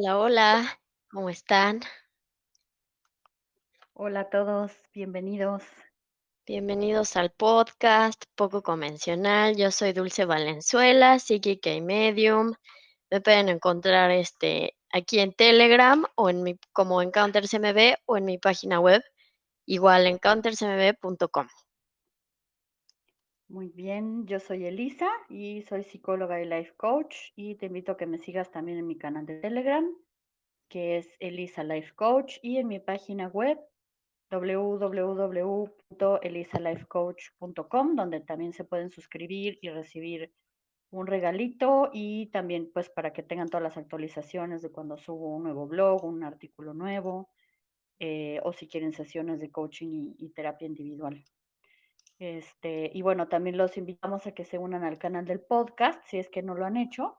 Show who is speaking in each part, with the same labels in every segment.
Speaker 1: Hola, hola, ¿cómo están?
Speaker 2: Hola a todos, bienvenidos.
Speaker 1: Bienvenidos al podcast Poco Convencional. Yo soy Dulce Valenzuela, psíquica y medium. Me pueden encontrar este, aquí en Telegram o en mi, como EncounterCMB o en mi página web, igual encountercmb.com.
Speaker 2: Muy bien, yo soy Elisa y soy psicóloga y life coach y te invito a que me sigas también en mi canal de Telegram, que es Elisa Life Coach y en mi página web www.elisalifecoach.com, donde también se pueden suscribir y recibir un regalito y también pues para que tengan todas las actualizaciones de cuando subo un nuevo blog, un artículo nuevo, eh, o si quieren sesiones de coaching y, y terapia individual. Este, y bueno, también los invitamos a que se unan al canal del podcast, si es que no lo han hecho,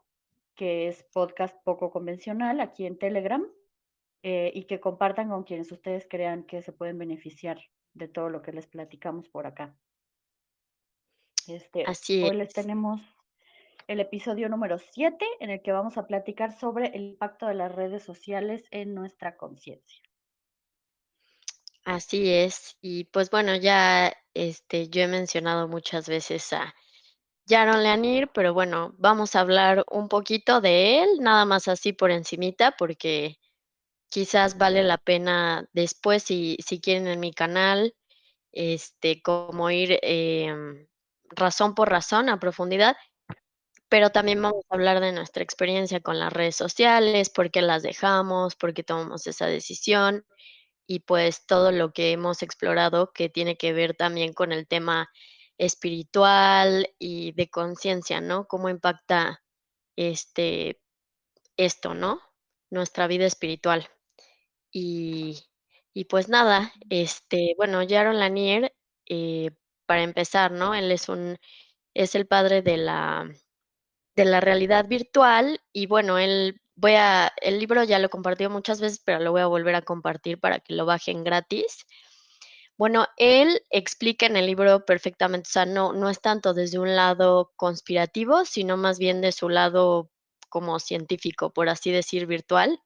Speaker 2: que es podcast poco convencional aquí en Telegram, eh, y que compartan con quienes ustedes crean que se pueden beneficiar de todo lo que les platicamos por acá. Este,
Speaker 1: Así
Speaker 2: hoy les
Speaker 1: es,
Speaker 2: tenemos el episodio número 7 en el que vamos a platicar sobre el impacto de las redes sociales en nuestra conciencia.
Speaker 1: Así es. Y pues bueno, ya este, yo he mencionado muchas veces a Jaron Lanier, pero bueno, vamos a hablar un poquito de él, nada más así por encimita, porque Quizás vale la pena después, si si quieren en mi canal, este, como ir, em, razón por razón a profundidad, pero también vamos a hablar de nuestra experiencia con las redes sociales, por qué las dejamos, por qué tomamos esa decisión y, pues, todo lo que hemos explorado que tiene que ver también con el tema espiritual y de conciencia, ¿no? Cómo impacta, este, esto, ¿no? Nuestra vida espiritual. Y y pues nada, este, bueno, Jaron Lanier, eh, para empezar, ¿no? Él es un es el padre de la de la realidad virtual y bueno, él voy a el libro ya lo he compartido muchas veces, pero lo voy a volver a compartir para que lo bajen gratis. Bueno, él explica en el libro perfectamente, o sea, no no es tanto desde un lado conspirativo, sino más bien de su lado como científico, por así decir, virtual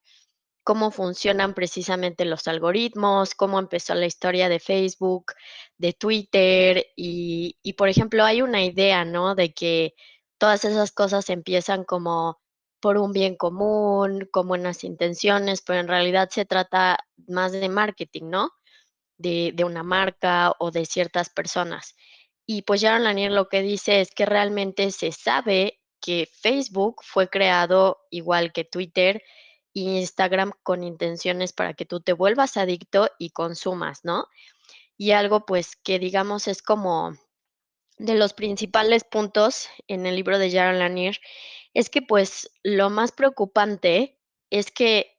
Speaker 1: cómo funcionan precisamente los algoritmos, cómo empezó la historia de Facebook, de Twitter y, y, por ejemplo, hay una idea, ¿no? De que todas esas cosas empiezan como por un bien común, con buenas intenciones, pero en realidad se trata más de marketing, ¿no? De, una marca o de ciertas personas. Y pues Jaron Lanier lo que dice es que realmente se sabe que Facebook fue creado igual que Twitter y Instagram con intenciones para que tú te vuelvas adicto y consumas, ¿no? Y algo pues que digamos es como de los principales puntos en el libro de Jaron Lanier es que pues lo más preocupante es que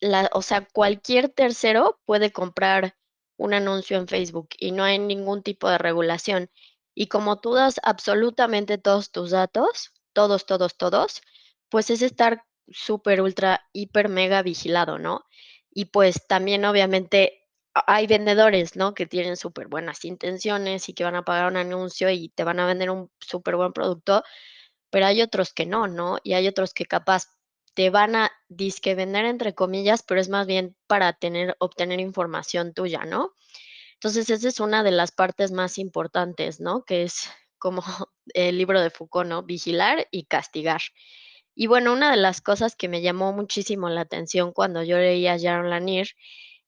Speaker 1: la, o sea, cualquier tercero puede comprar un anuncio en Facebook y no hay ningún tipo de regulación. Y como tú das absolutamente todos tus datos, todos, todos, todos, pues es estar súper, ultra, hiper, mega vigilado, ¿no? Y pues también obviamente hay vendedores, ¿no? Que tienen súper buenas intenciones y que van a pagar un anuncio y te van a vender un súper buen producto, pero hay otros que no, ¿no? Y hay otros que capaz te van a disque vender entre comillas, pero es más bien para tener, obtener información tuya, ¿no? Entonces, esa es una de las partes más importantes, ¿no? Que es como el libro de Foucault, ¿no? Vigilar y castigar. Y bueno, una de las cosas que me llamó muchísimo la atención cuando yo leía a Jaron Lanier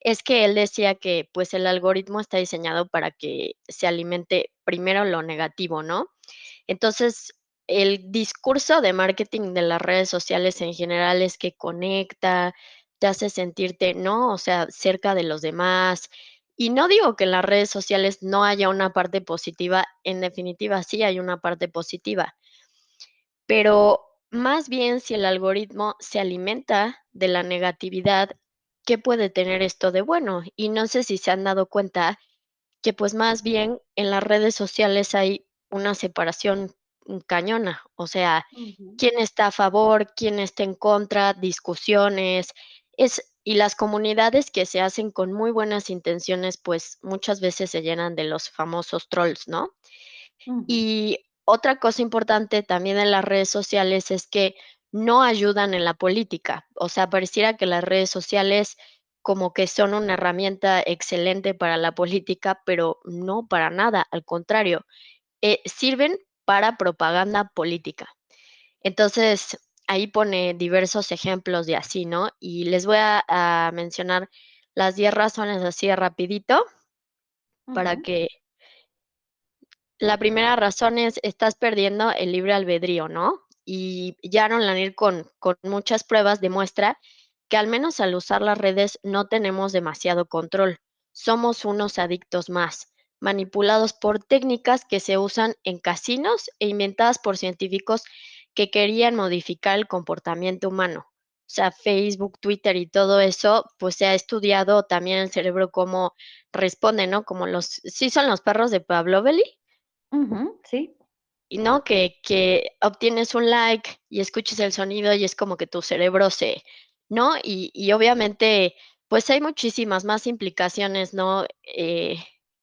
Speaker 1: es que él decía que pues el algoritmo está diseñado para que se alimente primero lo negativo, ¿no? Entonces, el discurso de marketing de las redes sociales en general es que conecta, te hace sentirte, ¿no? O sea, cerca de los demás. Y no digo que en las redes sociales no haya una parte positiva, en definitiva sí hay una parte positiva, pero más bien si el algoritmo se alimenta de la negatividad, ¿qué puede tener esto de bueno? Y no sé si se han dado cuenta que pues más bien en las redes sociales hay una separación cañona, o sea,
Speaker 2: Ujú,
Speaker 1: quién está a favor, quién está en contra, discusiones, es y las comunidades que se hacen con muy buenas intenciones, pues muchas veces se llenan de los famosos trolls, ¿no? Y otra cosa importante también en las redes sociales es que no ayudan en la política. O sea, pareciera que las redes sociales como que son una herramienta excelente para la política, pero no para nada, al contrario, eh, sirven para propaganda política. Entonces, ahí pone diversos ejemplos de así, ¿no? Y les voy a, a mencionar las 10 razones así rapidito para que la primera razón es, estás perdiendo el libre albedrío, ¿no? Y Jaron Lanier con, con muchas pruebas demuestra que al menos al usar las redes no tenemos demasiado control. Somos unos adictos más, manipulados por técnicas que se usan en casinos e inventadas por científicos que querían modificar el comportamiento humano. O sea, Facebook, Twitter y todo eso, pues se ha estudiado también el cerebro cómo responde, ¿no? Como los, sí son los perros de Pavloveli,
Speaker 2: Ujú, sí.
Speaker 1: y no, que, que obtienes un like y escuches el sonido y es como que tu cerebro se, ¿no? Y, y obviamente, pues hay muchísimas más implicaciones, ¿no? Eh,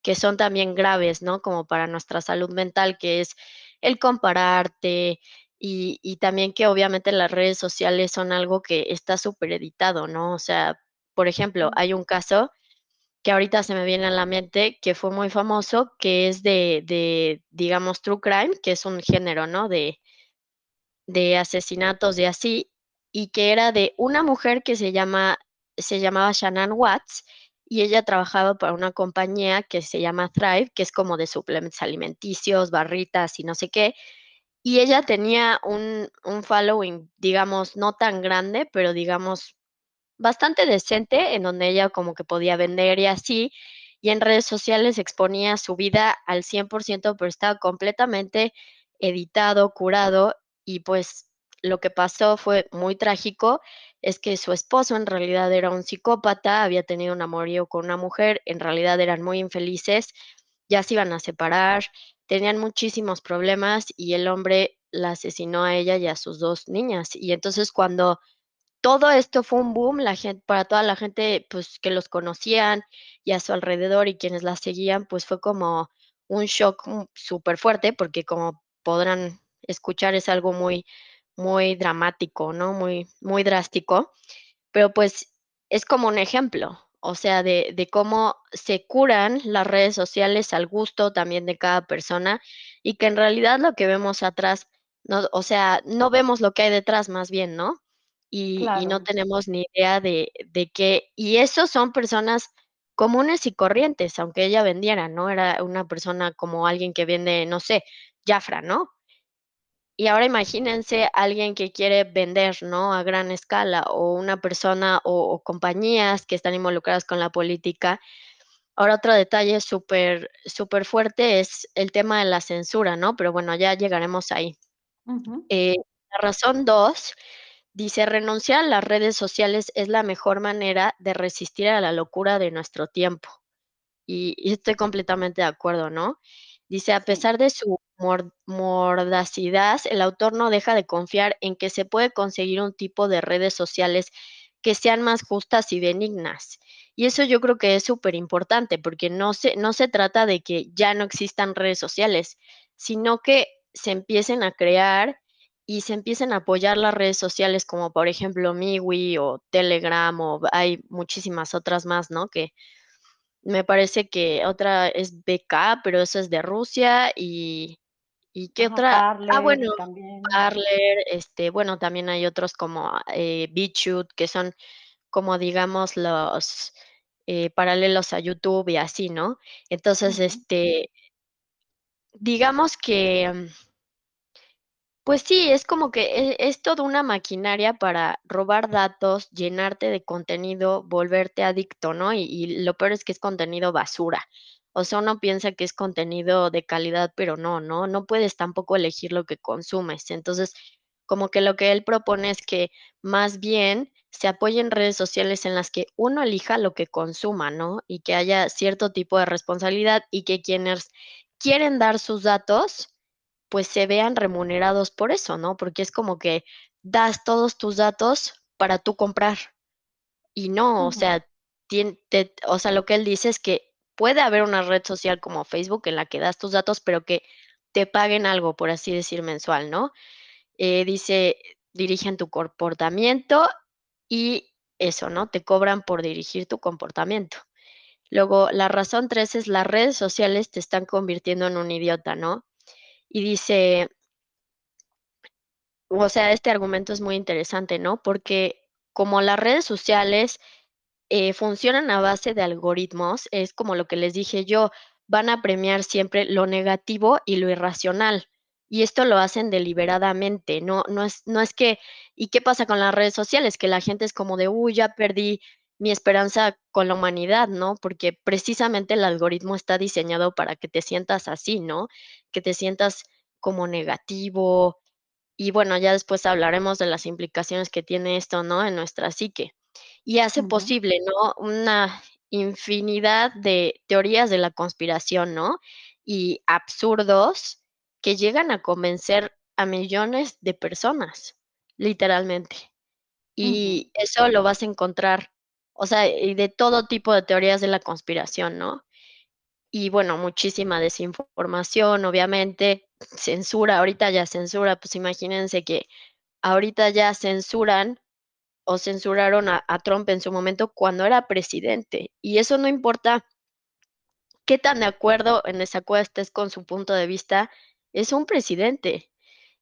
Speaker 1: que son también graves, ¿no? Como para nuestra salud mental, que es el compararte y, y también que obviamente las redes sociales son algo que está súper editado, ¿no? O sea, por ejemplo, hay un caso que ahorita se me viene a la mente, que fue muy famoso, que es de de, digamos, true crime, que es un género, ¿no? De de asesinatos y así, y que era de una mujer que se llama se llamaba Shannon Watts, y ella trabajaba para una compañía que se llama Thrive, que es como de suplementos alimenticios, barritas y no sé qué, y ella tenía un un following, digamos, no tan grande, pero digamos bastante decente, en donde ella como que podía vender y así, y en redes sociales exponía su vida al 100%, pero estaba completamente editado, curado, y pues lo que pasó fue muy trágico, es que su esposo en realidad era un psicópata, había tenido un amorío con una mujer, en realidad eran muy infelices, ya se iban a separar, tenían muchísimos problemas y el hombre la asesinó a ella y a sus 2 niñas. Y entonces cuando todo esto fue un boom, la gen para toda la gente, pues, que los conocían y a su alrededor y quienes la seguían, pues, fue como un shock, mm, superfuerte, porque como podrán escuchar, es algo muy muy dramático, ¿no? Muy muy drástico, pero, pues, es como un ejemplo, o sea, de de cómo se curan las redes sociales al gusto también de cada persona, y que en realidad lo que vemos atrás, no, o sea, no vemos lo que hay detrás, más bien, ¿no? Y y no tenemos ni idea de de qué y esos son personas comunes y corrientes, aunque ella vendiera, ¿no? Era una persona como alguien que vende, no sé, Jafra, ¿no? Y ahora imagínense alguien que quiere vender, ¿no? A gran escala, o una persona o o compañías que están involucradas con la política. Ahora otro detalle súper superfuerte es el tema de la censura, ¿no? Pero bueno, ya llegaremos ahí. Eh, la razón 2 dice: "Renunciar a las redes sociales es la mejor manera de resistir a la locura de nuestro tiempo". Y y estoy completamente de acuerdo, ¿no? Dice: "A pesar de su mordacidad, el autor no deja de confiar en que se puede conseguir un tipo de redes sociales que sean más justas y benignas". Y eso yo creo que es superimportante, porque no se no se trata de que ya no existan redes sociales, sino que se empiecen a crear y se empiecen a apoyar las redes sociales, como por ejemplo Mewe o Telegram, o hay muchísimas otras más, ¿no? Que me parece que otra es VK, pero eso es de Rusia, y y, ¿qué
Speaker 2: Ajá,
Speaker 1: otra? Ah, bueno,
Speaker 2: también.
Speaker 1: Parler, este, bueno, también hay otros como, eh, BitChute, que son como, digamos, los, eh, paralelos a YouTube y así, ¿no? Entonces, este digamos que, mm pues sí, es como que e es toda una maquinaria para robar datos, llenarte de contenido, volverte adicto, ¿no? Y y lo peor es que es contenido basura. O sea, uno piensa que es contenido de calidad, pero no, ¿no? No puedes tampoco elegir lo que consumes. Entonces, como que lo que él propone es que, más bien, se apoyen redes sociales en las que uno elija lo que consuma, ¿no? Y que haya cierto tipo de responsabilidad, y que quienes quieren dar sus datos, pues se vean remunerados por eso, ¿no? Porque es como que das todos tus datos para tú comprar. Y no, o sea, te o sea, lo que él dice es que puede haber una red social como Facebook en la que das tus datos, pero que te paguen algo, por así decir, mensual, ¿no? Eh, dice dirigen tu comportamiento y eso, ¿no? Te cobran por dirigir tu comportamiento. Luego, la razón tres es las redes sociales te están convirtiendo en un idiota, ¿no? Y dice, o sea, este argumento es muy interesante, ¿no? Porque como las redes sociales eh, funcionan a base de algoritmos, es como lo que les dije yo, van a premiar siempre lo negativo y lo irracional. Y esto lo hacen deliberadamente, no, no, es, no es que, ¿y qué pasa con las redes sociales? Que la gente es como de, uy, ya perdí mi esperanza con la humanidad, ¿no? Porque precisamente el algoritmo está diseñado para que te sientas así, ¿no? Que te sientas como negativo. Y bueno, ya después hablaremos de las implicaciones que tiene esto, ¿no? En nuestra psique. Y hace posible, ¿no? Una infinidad de teorías de la conspiración, ¿no? Y absurdos que llegan a convencer a millones de personas, literalmente. Y eso lo vas a encontrar, o sea, y de todo tipo de teorías de la conspiración, ¿no? Y bueno, muchísima desinformación, obviamente, censura, ahorita ya censura, pues imagínense que ahorita ya censuran o censuraron a a Trump en su momento cuando era presidente, y eso no importa qué tan de acuerdo en desacuerdo estés con su punto de vista, es un presidente.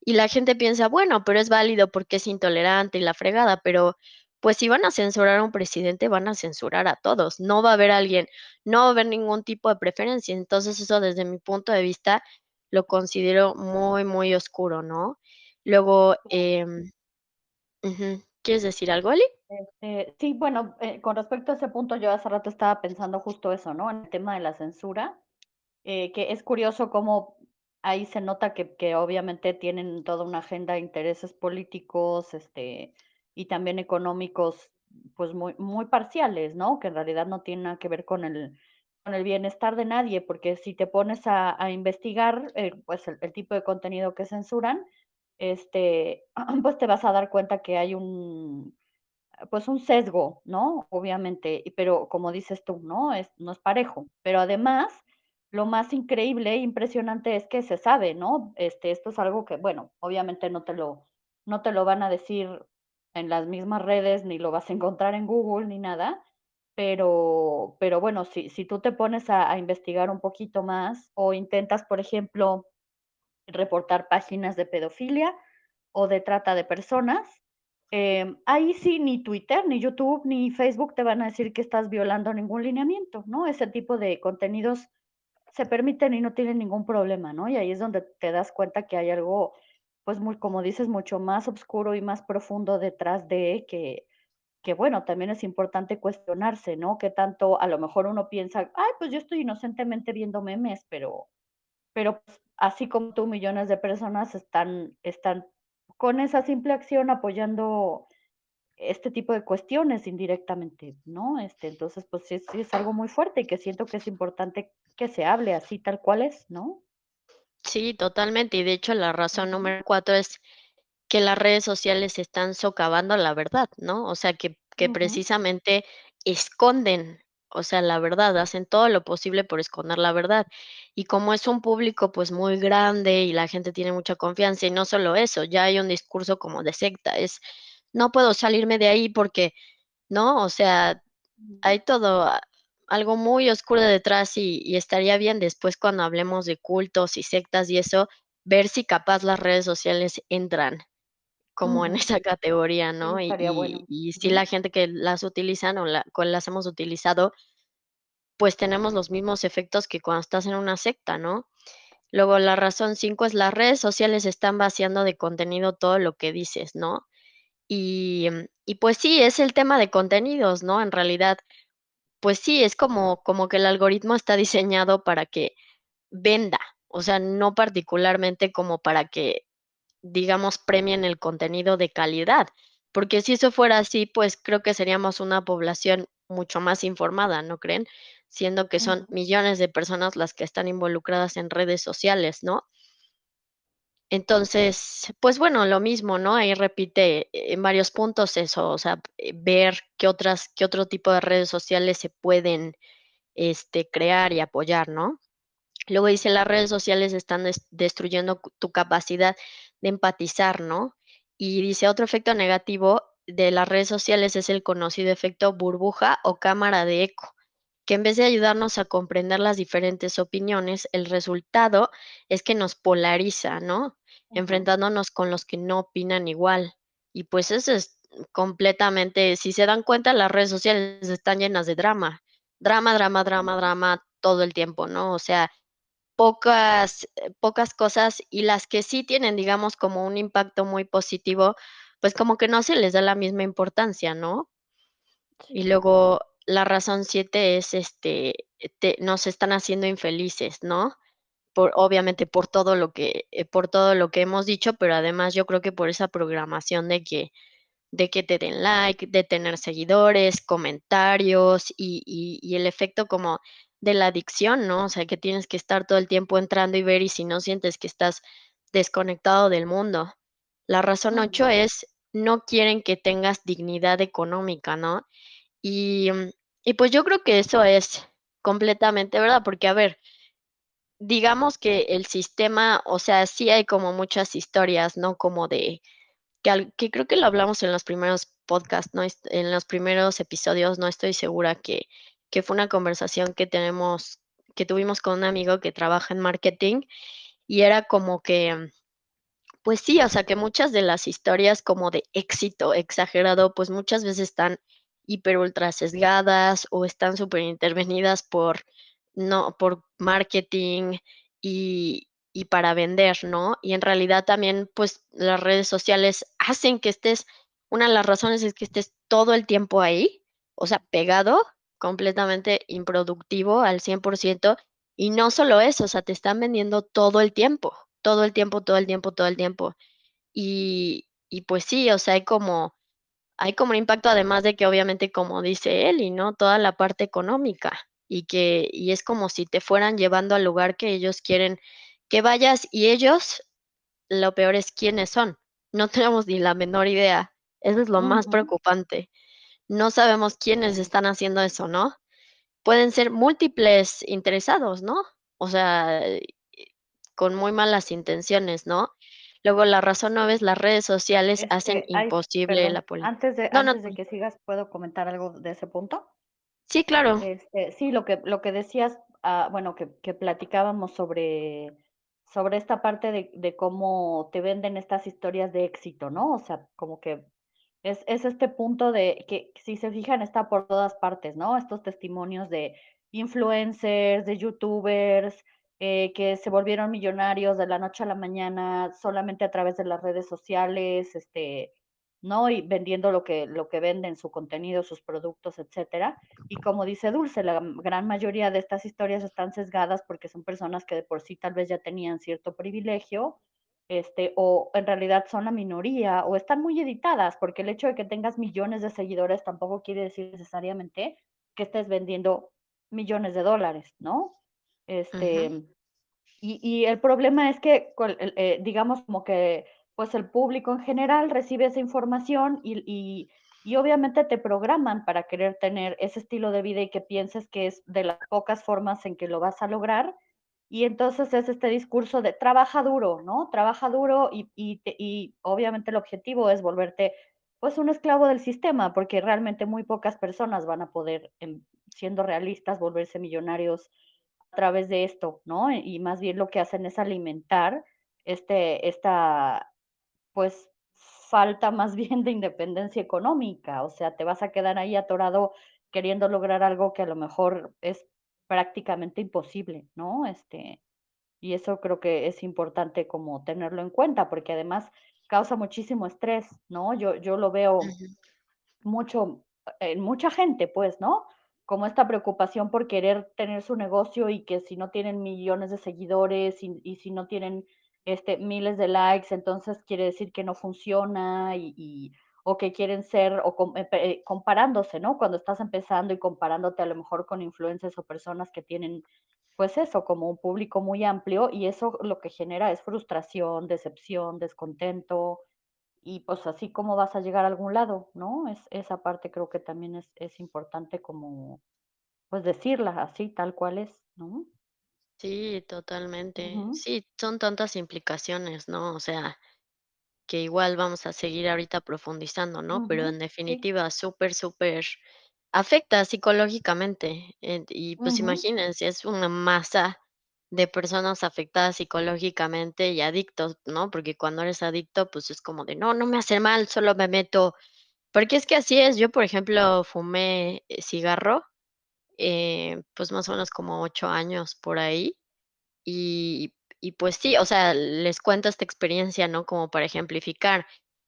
Speaker 1: Y la gente piensa, bueno, pero es válido porque es intolerante y la fregada, pero pues si van a censurar a un presidente, van a censurar a todos. No va a haber alguien, no va a haber ningún tipo de preferencia. Entonces eso desde mi punto de vista lo considero muy, muy oscuro, ¿no? Luego, ujú, ¿quieres decir algo, Ali?
Speaker 2: Este, sí, bueno, eh, con respecto a ese punto, yo hace rato estaba pensando justo eso, ¿no? En el tema de la censura, eh, que es curioso cómo ahí se nota que, que obviamente tienen toda una agenda de intereses políticos, este, y también económicos, pues muy, muy parciales, ¿no? Que en realidad no tienen nada que ver con el, con el bienestar de nadie, porque si te pones a, a investigar, eh, pues el, el tipo de contenido que censuran, este, pues te vas a dar cuenta que hay un, pues un sesgo, ¿no? Obviamente, pero como dices tú, ¿no? Es, no es parejo. Pero además, lo más increíble e impresionante es que se sabe, ¿no? Este, esto es algo que, bueno, obviamente no te lo, no te lo van a decir en las mismas redes, ni lo vas a encontrar en Google, ni nada. Pero, pero bueno, si, si tú te pones a, a investigar un poquito más o intentas, por ejemplo, reportar páginas de pedofilia o de trata de personas. Em, ahí sí, ni Twitter, ni YouTube, ni Facebook te van a decir que estás violando ningún lineamiento, ¿no? Ese tipo de contenidos se permiten y no tienen ningún problema, ¿no? Y ahí es donde te das cuenta que hay algo, pues, muy, como dices, mucho más oscuro y más profundo detrás de que, que bueno, también es importante cuestionarse, ¿no? Que tanto a lo mejor uno piensa, ay, pues yo estoy inocentemente viendo memes, pero pero, pues, así como tú, millones de personas están están con esa simple acción apoyando este tipo de cuestiones indirectamente, ¿no? Este, entonces, pues sí es sí es algo muy fuerte y que siento que es importante que se hable así tal cual es, ¿no?
Speaker 1: Sí, totalmente. Y de hecho, la razón número 4 es que las redes sociales están socavando la verdad, ¿no? O sea, que que precisamente esconden, o sea, la verdad, hacen todo lo posible por esconder la verdad. Y como es un público, pues, muy grande y la gente tiene mucha confianza, y no solo eso, ya hay un discurso como de secta, es: "No puedo salirme de ahí porque", ¿no? O sea, hay todo a algo muy oscuro detrás y y estaría bien después cuando hablemos de cultos y sectas y eso, ver si capaz las redes sociales entran como en
Speaker 2: ujú.
Speaker 1: esa categoría, ¿no? Y si la gente que las utilizan o la las hemos utilizado, pues tenemos los mismos efectos que cuando estás en una secta, ¿no? Luego la razón 5 es las redes sociales están vaciando de contenido todo lo que dices, ¿no? Y, mm, y pues sí, es el tema de contenidos, ¿no? En realidad, pues sí, es como como que el algoritmo está diseñado para que venda, o sea, no particularmente como para que digamos, premien el contenido de calidad, porque si eso fuera así, pues creo que seríamos una población mucho más informada, ¿no creen? Siendo que son millones de personas las que están involucradas en redes sociales, ¿no? Entonces, pues bueno, lo mismo, ¿no? Ahí repite en varios puntos eso, o sea, eh, ver qué otras, qué otro tipo de redes sociales se pueden, este, crear y apoyar, ¿no? Luego dice, las redes sociales están des destruyendo tu capacidad de empatizar, ¿no? Y dice: "Otro efecto negativo de las redes sociales es el conocido efecto burbuja o cámara de eco, que en vez de ayudarnos a comprender las diferentes opiniones, el resultado es que nos polariza, ¿no? Enfrentándonos con los que no opinan igual". Y pues eso es completamente si se dan cuenta, las redes sociales están llenas de drama. Drama, drama, drama, drama todo el tiempo, ¿no? O sea, pocas, pocas cosas y las que sí tienen, digamos, como un impacto muy positivo, pues como que no se les da la misma importancia, ¿no? Y luego la razón 7 es, este, te nos están haciendo infelices, ¿no? Por obviamente, por todo lo que, eh, por todo lo que hemos dicho, pero además yo creo que por esa programación de que de que te den like, de tener seguidores, comentarios y y y el efecto como de la adicción, ¿no? O sea, que tienes que estar todo el tiempo entrando y ver, y si no sientes que estás desconectado del mundo. La razón 8
Speaker 2: Ujú.
Speaker 1: es, no quieren que tengas dignidad económica, ¿no? Y, mm, y pues yo creo que eso es completamente verdad, porque, a ver digamos que el sistema, o sea, sí hay como muchas historias, ¿no? Como de que al que creo que lo hablamos en los primeros podcasts, ¿no? En los primeros episodios, no estoy segura que que fue una conversación que tenemos que tuvimos con un amigo que trabaja en marketing, y era como que, pues sí, o sea, que muchas de las historias como de éxito exagerado, pues muchas veces están hiper ultra sesgadas o están superintervenidas por no, por marketing y y para vender, ¿no? Y en realidad también, pues, las redes sociales hacen que estés una de las razones es que estés todo el tiempo ahí, o sea, pegado, completamente improductivo al 100%, y no solo eso, o sea, te están vendiendo todo el tiempo, todo el tiempo, todo el tiempo, todo el tiempo. Y y pues sí, o sea, hay como hay como un impacto, además de que obviamente, como dice Eli, ¿no? Toda la parte económica, y que y es como si te fueran llevando al lugar que ellos quieren que vayas, y ellos, lo peor es quiénes son. No tenemos ni la menor idea. Eso es lo más preocupante. No sabemos quiénes están haciendo eso, ¿no? Pueden ser múltiples interesados, ¿no? O sea, eh, con muy malas intenciones, ¿no? Luego la razón 9 es las redes sociales hacen
Speaker 2: Este,
Speaker 1: imposible la poli
Speaker 2: antes de
Speaker 1: no, no.
Speaker 2: de que sigas, ¿puedo comentar algo de ese punto?
Speaker 1: Sí, claro.
Speaker 2: Este, sí, lo que lo que decías, ah, bueno, que que platicábamos sobre sobre esta parte de de cómo te venden estas historias de éxito, ¿no? O sea, como que es es este punto de que, si se fijan, está por todas partes, ¿no? Estos testimonios de influencers, de youtubers, eh, que se volvieron millonarios de la noche a la mañana solamente a través de las redes sociales, este, ¿no? Y vendiendo lo que lo que venden, su contenido, sus productos, etcétera. Y como dice Dulce, la gran mayoría de estas historias están sesgadas porque son personas que de por sí tal vez ya tenían cierto privilegio, este, o en realidad son la minoría, o están muy editadas, porque el hecho de que tengas millones de seguidores tampoco quiere decir necesariamente que estés vendiendo millones de dólares, ¿no? Este, y y el problema es que eh, digamos como que, pues, el público en general recibe esa información y y y obviamente te programan para querer tener ese estilo de vida y que pienses que es de las pocas formas en que lo vas a lograr. Y entonces es este discurso de trabaja duro, ¿no? Trabaja duro y y y obviamente el objetivo es volverte, pues, un esclavo del sistema, porque realmente muy pocas personas van a poder, siendo realistas, volverse millonarios a través de esto, ¿no? Y más bien lo que hacen es alimentar, este esta, pues, falta más bien de independencia económica. O sea, te vas a quedar ahí atorado queriendo lograr algo que a lo mejor es prácticamente imposible, ¿no? Este, y eso creo que es importante como tenerlo en cuenta, porque además causa muchísimo estrés, ¿no? Yo yo lo veo mucho en mucha gente, pues, ¿no? Como esta preocupación por querer tener su negocio y que si no tienen millones de seguidores y y si no tienen, este, miles de likes, entonces quiere decir que no funciona y y o que quieren ser o com eh, pe comparándose, ¿no? Cuando estás empezando y comparándote a lo mejor con influencers o personas que tienen, pues eso, como un público muy amplio, y eso lo que genera es frustración, decepción, descontento, y pues así, ¿cómo vas a llegar a algún lado?, ¿no? Es esa parte creo que también es es importante como, pues, decirla así, tal cual es, ¿no?
Speaker 1: Sí, totalmente. Sí, son tantas implicaciones, ¿no? O sea que igual vamos a seguir ahorita profundizando, ¿no? Pero
Speaker 2: Ujú,
Speaker 1: en
Speaker 2: sí.
Speaker 1: definitiva, súper, súper afecta psicológicamente, eh, y pues
Speaker 2: Ujú.
Speaker 1: imagínense, es una masa de personas afectadas psicológicamente y adictos, ¿no? Porque cuando eres adicto, pues es como de: "No, no me hace mal, solo me meto", porque es que así es. Yo, por ejemplo, fumé, eh, cigarro, eh, pues más o menos como 8 años por ahí, y y pues sí, o sea, les cuento esta experiencia, ¿no? Como para ejemplificar.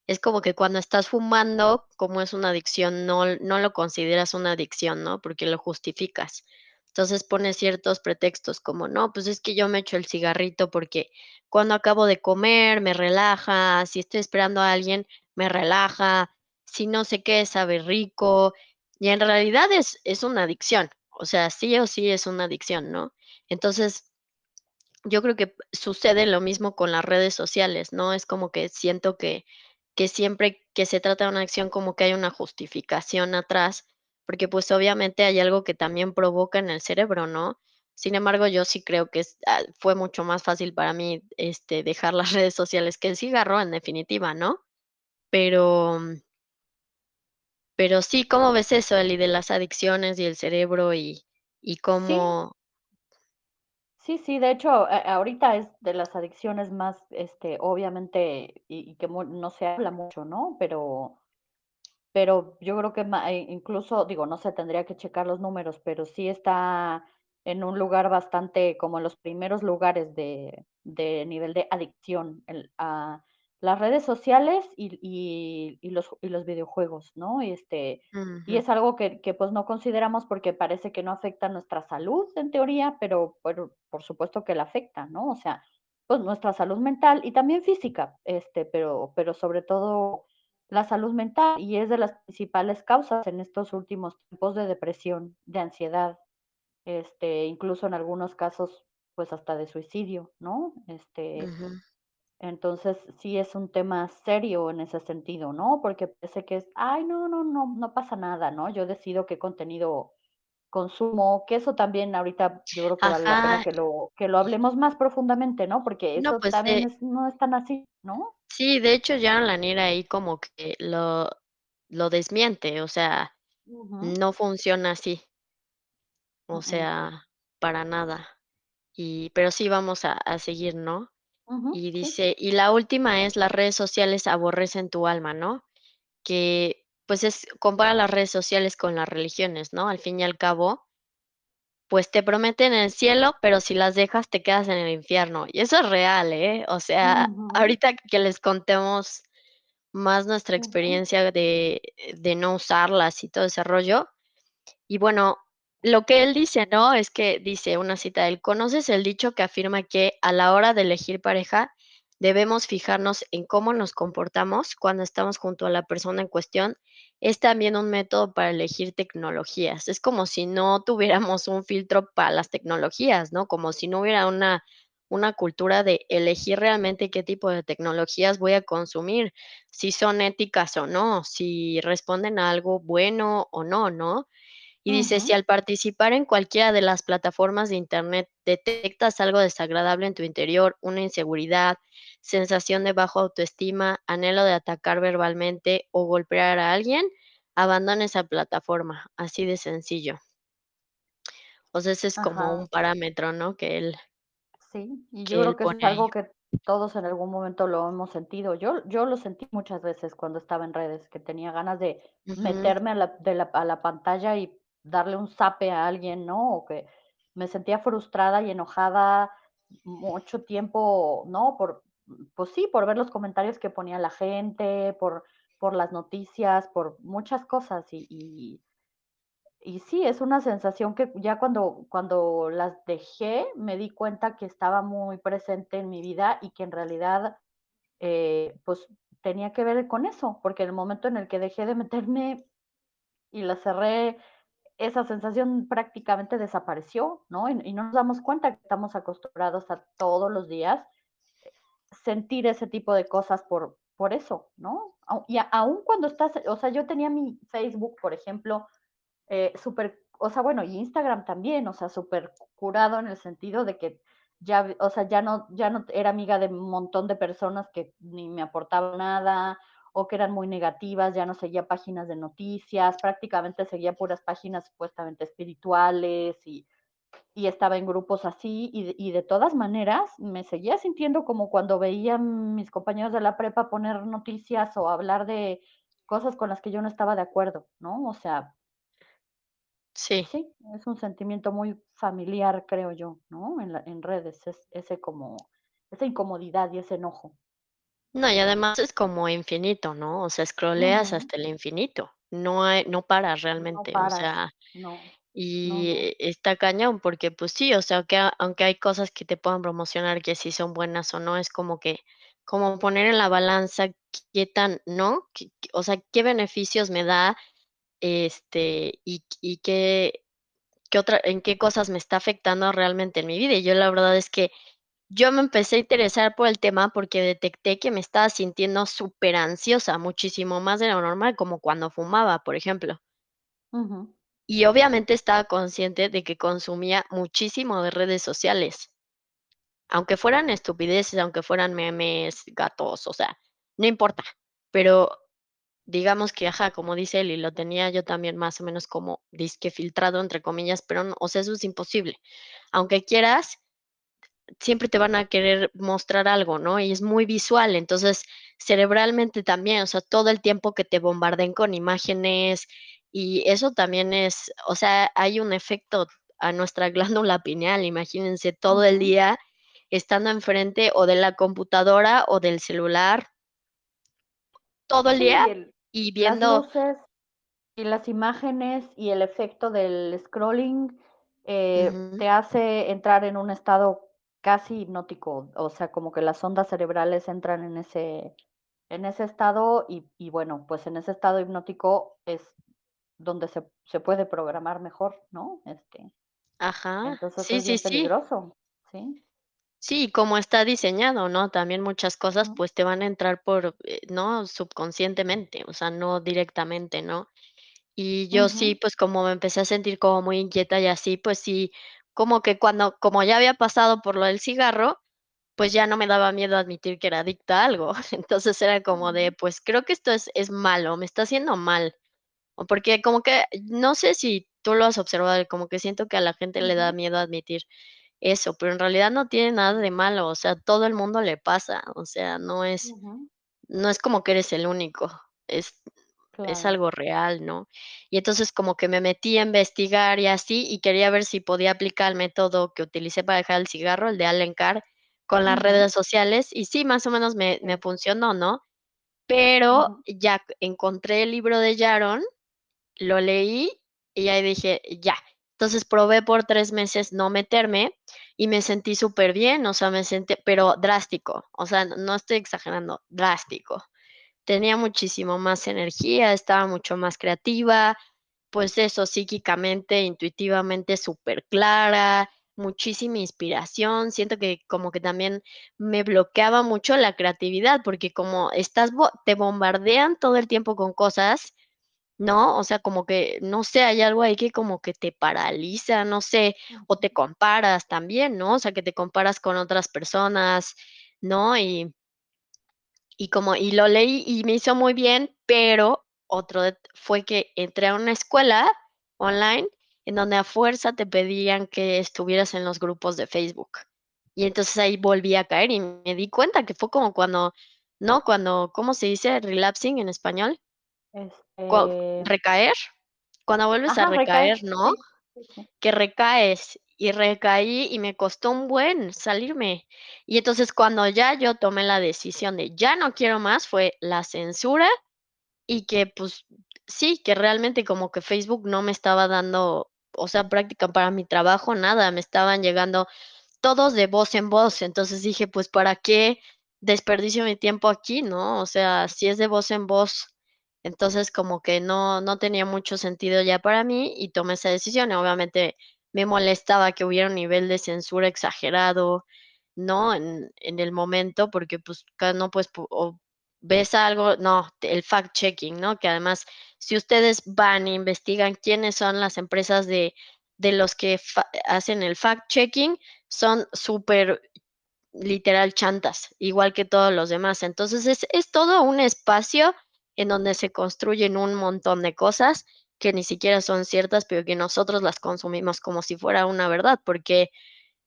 Speaker 1: Es como que cuando estás fumando, como es una adicción, no no lo consideras una adicción, ¿no? Porque lo justificas. Entonces, pones ciertos pretextos como: "No, pues es que yo me echo el cigarrito porque cuando acabo de comer me relaja, si estoy esperando a alguien, me relaja, si no sé qué, sabe rico", y en realidad es es una adicción, o sea, sí o sí es una adicción, ¿no? Entonces yo creo que sucede lo mismo con las redes sociales, ¿no? Es como que siento que que siempre que se trata de una acción, como que hay una justificación atrás, porque, pues, obviamente hay algo que también provoca en el cerebro, ¿no? Sin embargo, yo sí creo que ah, fue mucho más fácil para mí, este, dejar las redes sociales que el cigarro, en definitiva, ¿no? Pero pero sí, ¿cómo ves eso, Eli, de las adicciones y el cerebro y y cómo?
Speaker 2: Sí, sí, de hecho, ahorita es de las adicciones más, este, obviamente, y y que no se habla mucho, ¿no? Pero pero yo creo que eh, incluso, digo, no sé, tendría que checar los números, pero sí está en un lugar bastante como en los primeros lugares de de nivel de adicción, el a las redes sociales y y y los y los videojuegos, ¿no? Este, y es algo que que, pues, no consideramos porque parece que no afecta nuestra salud en teoría, pero pero por supuesto que la afecta, ¿no? O sea, pues, nuestra salud mental y también física, este, pero pero sobre todo la salud mental, y es de las principales causas en estos últimos tiempos de depresión, de ansiedad, este, incluso en algunos casos, pues, hasta de suicidio, ¿no? Este. Entonces, sí es un tema serio en ese sentido, ¿no? Porque parece que es: "Ay, no, no, no, no pasa nada, ¿no? Yo decido qué contenido consumo", que eso también ahorita yo creo que vale la pena que lo que lo hablemos más profundamente, ¿no? Porque
Speaker 1: No,
Speaker 2: eso
Speaker 1: pues,
Speaker 2: también
Speaker 1: eh
Speaker 2: es no es tan así, ¿no?
Speaker 1: Sí, de hecho, ya Lanier ahí como que lo lo desmiente, o sea, no funciona así. O sea, para nada. Y pero sí vamos a a seguir, ¿no? Y
Speaker 2: sí.
Speaker 1: dice, y la última es: "Las redes sociales aborrecen tu alma", ¿no? Que, pues, es compara las redes sociales con las religiones, ¿no? Al fin y al cabo pues, te prometen el cielo, pero si las dejas, te quedas en el infierno. Y eso es real, ¿eh? O sea, ahorita que les contemos más nuestra experiencia de de no usarlas y todo ese rollo. Y bueno, lo que él dice, ¿no? Es que dice una cita él: "¿Conoces el dicho que afirma que, a la hora de elegir pareja, debemos fijarnos en cómo nos comportamos cuando estamos junto a la persona en cuestión? Es también un método para elegir tecnologías". Es como si no tuviéramos un filtro para las tecnologías, ¿no? Como si no hubiera una una cultura de elegir realmente qué tipo de tecnologías voy a consumir, si son éticas o no, si responden a algo bueno o no, ¿no? Y dice: "Si al participar en cualquiera de las plataformas de Internet detectas algo desagradable en tu interior, una inseguridad, sensación de bajo autoestima, anhelo de atacar verbalmente o golpear a alguien, abandona esa plataforma, así de sencillo". O sea, ese es como un parámetro, ¿no? Que él
Speaker 2: Sí, y yo creo que es
Speaker 1: ahí.
Speaker 2: algo que todos en algún momento lo hemos sentido. Yo yo lo sentí muchas veces cuando estaba en redes, que tenía ganas de meterme a la de la a la pantalla y darle un zape a alguien, ¿no? O que me sentía frustrada y enojada mucho tiempo, ¿no? Por, pues sí, por ver los comentarios que ponía la gente, por por las noticias, por muchas cosas, y y sí, es una sensación que ya cuando cuando las dejé, me di cuenta que estaba muy presente en mi vida y que en realidad, eh, pues, tenía que ver con eso, porque en el momento en el que dejé de meterme y las cerré, esa sensación prácticamente desapareció, ¿no? Y no nos damos cuenta que estamos acostumbrados a todos los días, eh, sentir ese tipo de cosas por por eso, ¿no? Y aún cuando estás o sea, yo tenía mi Facebook, por ejemplo, eh, súper, o sea, bueno, y Instagram también, o sea, supercurado en el sentido de que ya, o sea, ya no, ya no era amiga de un montón de personas que ni me aportaban nada o que eran muy negativas, ya no seguía páginas de noticias, prácticamente seguía puras páginas supuestamente espirituales y, y estaba en grupos así y de, y de todas maneras me seguía sintiendo como cuando veía a mis compañeros de la prepa poner noticias o hablar de cosas con las que yo no estaba de acuerdo, ¿no? O sea,
Speaker 1: Sí.
Speaker 2: Sí, es un sentimiento muy familiar, creo yo, ¿no? En la en redes, es ese como esa incomodidad y ese enojo.
Speaker 1: No, y además es como infinito, ¿no? O sea, escroleas
Speaker 2: Ujú.
Speaker 1: hasta el infinito. No hay no paras
Speaker 2: No
Speaker 1: realmente, o
Speaker 2: paras.
Speaker 1: sea,
Speaker 2: No, no, no.
Speaker 1: y está cañón porque, pues sí, o sea, que a aunque hay cosas que te puedan promocionar que sí son buenas o no, es como que como poner en la balanza qué tan ¿no? Qué o sea, qué beneficios me da, este, y y qué qué otra en qué cosas me está afectando realmente en mi vida. Y yo la verdad es que yo me empecé a interesar por el tema porque detecté que me estaba sintiendo superansiosa, muchísimo más de lo normal, como cuando fumaba, por ejemplo. Y obviamente estaba consciente de que consumía muchísimo de redes sociales, aunque fueran estupideces, aunque fueran memes, gatos, o sea, no importa. Pero digamos que, ajá, como dice él, y lo tenía yo también más o menos como disque filtrado, entre comillas, pero no, o sea, eso es imposible. Aunque quieras, siempre te van a querer mostrar algo, ¿no? Y es muy visual, entonces, cerebralmente también, o sea, todo el tiempo que te bombarden con imágenes, y eso también es, o sea, hay un efecto a nuestra glándula pineal, imagínense todo el día estando enfrente o de la computadora o del celular, todo el día
Speaker 2: y el
Speaker 1: y
Speaker 2: las
Speaker 1: viendo
Speaker 2: luces y las imágenes y el efecto del scrolling, eh, te hace entrar en un estado casi hipnótico, o sea, como que las ondas cerebrales entran en ese en ese estado y y bueno, pues en ese estado hipnótico es donde se se puede programar mejor, ¿no? Este,
Speaker 1: ajá,
Speaker 2: entonces
Speaker 1: sí,
Speaker 2: es
Speaker 1: sí,
Speaker 2: bien
Speaker 1: sí.
Speaker 2: peligroso, ¿sí?
Speaker 1: Sí, como está diseñado, ¿no? También muchas cosas, pues, te van a entrar por, eh, ¿no? Subconscientemente, o sea, no directamente, ¿no? Y yo sí, pues, como me empecé a sentir como muy inquieta y así, pues sí, como que cuando como ya había pasado por lo del cigarro, pues, ya no me daba miedo admitir que era adicta a algo. Entonces, era como de,
Speaker 2: ujú,
Speaker 1: pues, creo que esto es es malo, me está haciendo mal. O porque como que, no sé si tú lo has observado, como que siento que a la gente le da miedo admitir eso, pero en realidad no tiene nada de malo, o sea, todo el mundo le pasa, o sea, no es no es como que eres el único, es es algo real, ¿no? Y entonces como que me metí a investigar y así, y quería ver si podía aplicar el método que utilicé para dejar el cigarro, el de Allen Carr, con las redes sociales, y sí, más o menos me me funcionó, ¿no? Pero ya encontré el libro de Yaron lo leí y ahí dije: "Ya". Entonces, probé por 3 meses no meterme y me sentí súper bien, o sea, me sentí pero drástico, o sea, no estoy exagerando, drástico. Tenía muchísimo más energía, estaba mucho más creativa, pues eso, psíquicamente, intuitivamente súper clara muchísima inspiración. Siento que como que también me bloqueaba mucho la creatividad, porque como estás bo te bombardean todo el tiempo con cosas, ¿no? O sea, como que, no sé, hay algo ahí que como que te paraliza, no sé, o te comparas también, ¿no? O sea, que te comparas con otras personas, ¿no? Y y como y lo leí y me hizo muy bien, pero otro fue que entré a una escuela online en donde a fuerza te pedían que estuvieras en los grupos de Facebook. Y entonces ahí volví a caer y me di cuenta que fue como cuando, ¿no? Cuando, ¿cómo se dice? Relapsing en español.
Speaker 2: Este,
Speaker 1: recaer. Cuando vuelves a
Speaker 2: recaer,
Speaker 1: recaer, ¿no?
Speaker 2: sí, sí, sí,
Speaker 1: Que recaes, y recaí, y me costó un buen salirme. Y entonces, cuando ya yo tomé la decisión de ya no quiero más, fue la censura, y que, pues, sí, que realmente como que Facebook no me estaba dando, o sea, práctica para mi trabajo, nada, me estaban llegando todos de voz en voz. Entonces dije: "Pues, ¿para qué desperdicio mi tiempo aquí?", ¿no? O sea, si es de voz en voz, entonces como que no no tenía mucho sentido ya para mí y tomé esa decisión. Obviamente me molestaba que hubiera un nivel de censura exagerado, ¿no? En en el momento, porque, pues, no puedes pu o ves algo no, el fact checking, ¿no? Que además, si ustedes van e investigan quiénes son las empresas de de los que hacen el fact checking, son súper literal chantas, igual que todos los demás. Entonces, es es todo un espacio en donde se construyen un montón de cosas que ni siquiera son ciertas, pero que nosotros las consumimos como si fuera una verdad, porque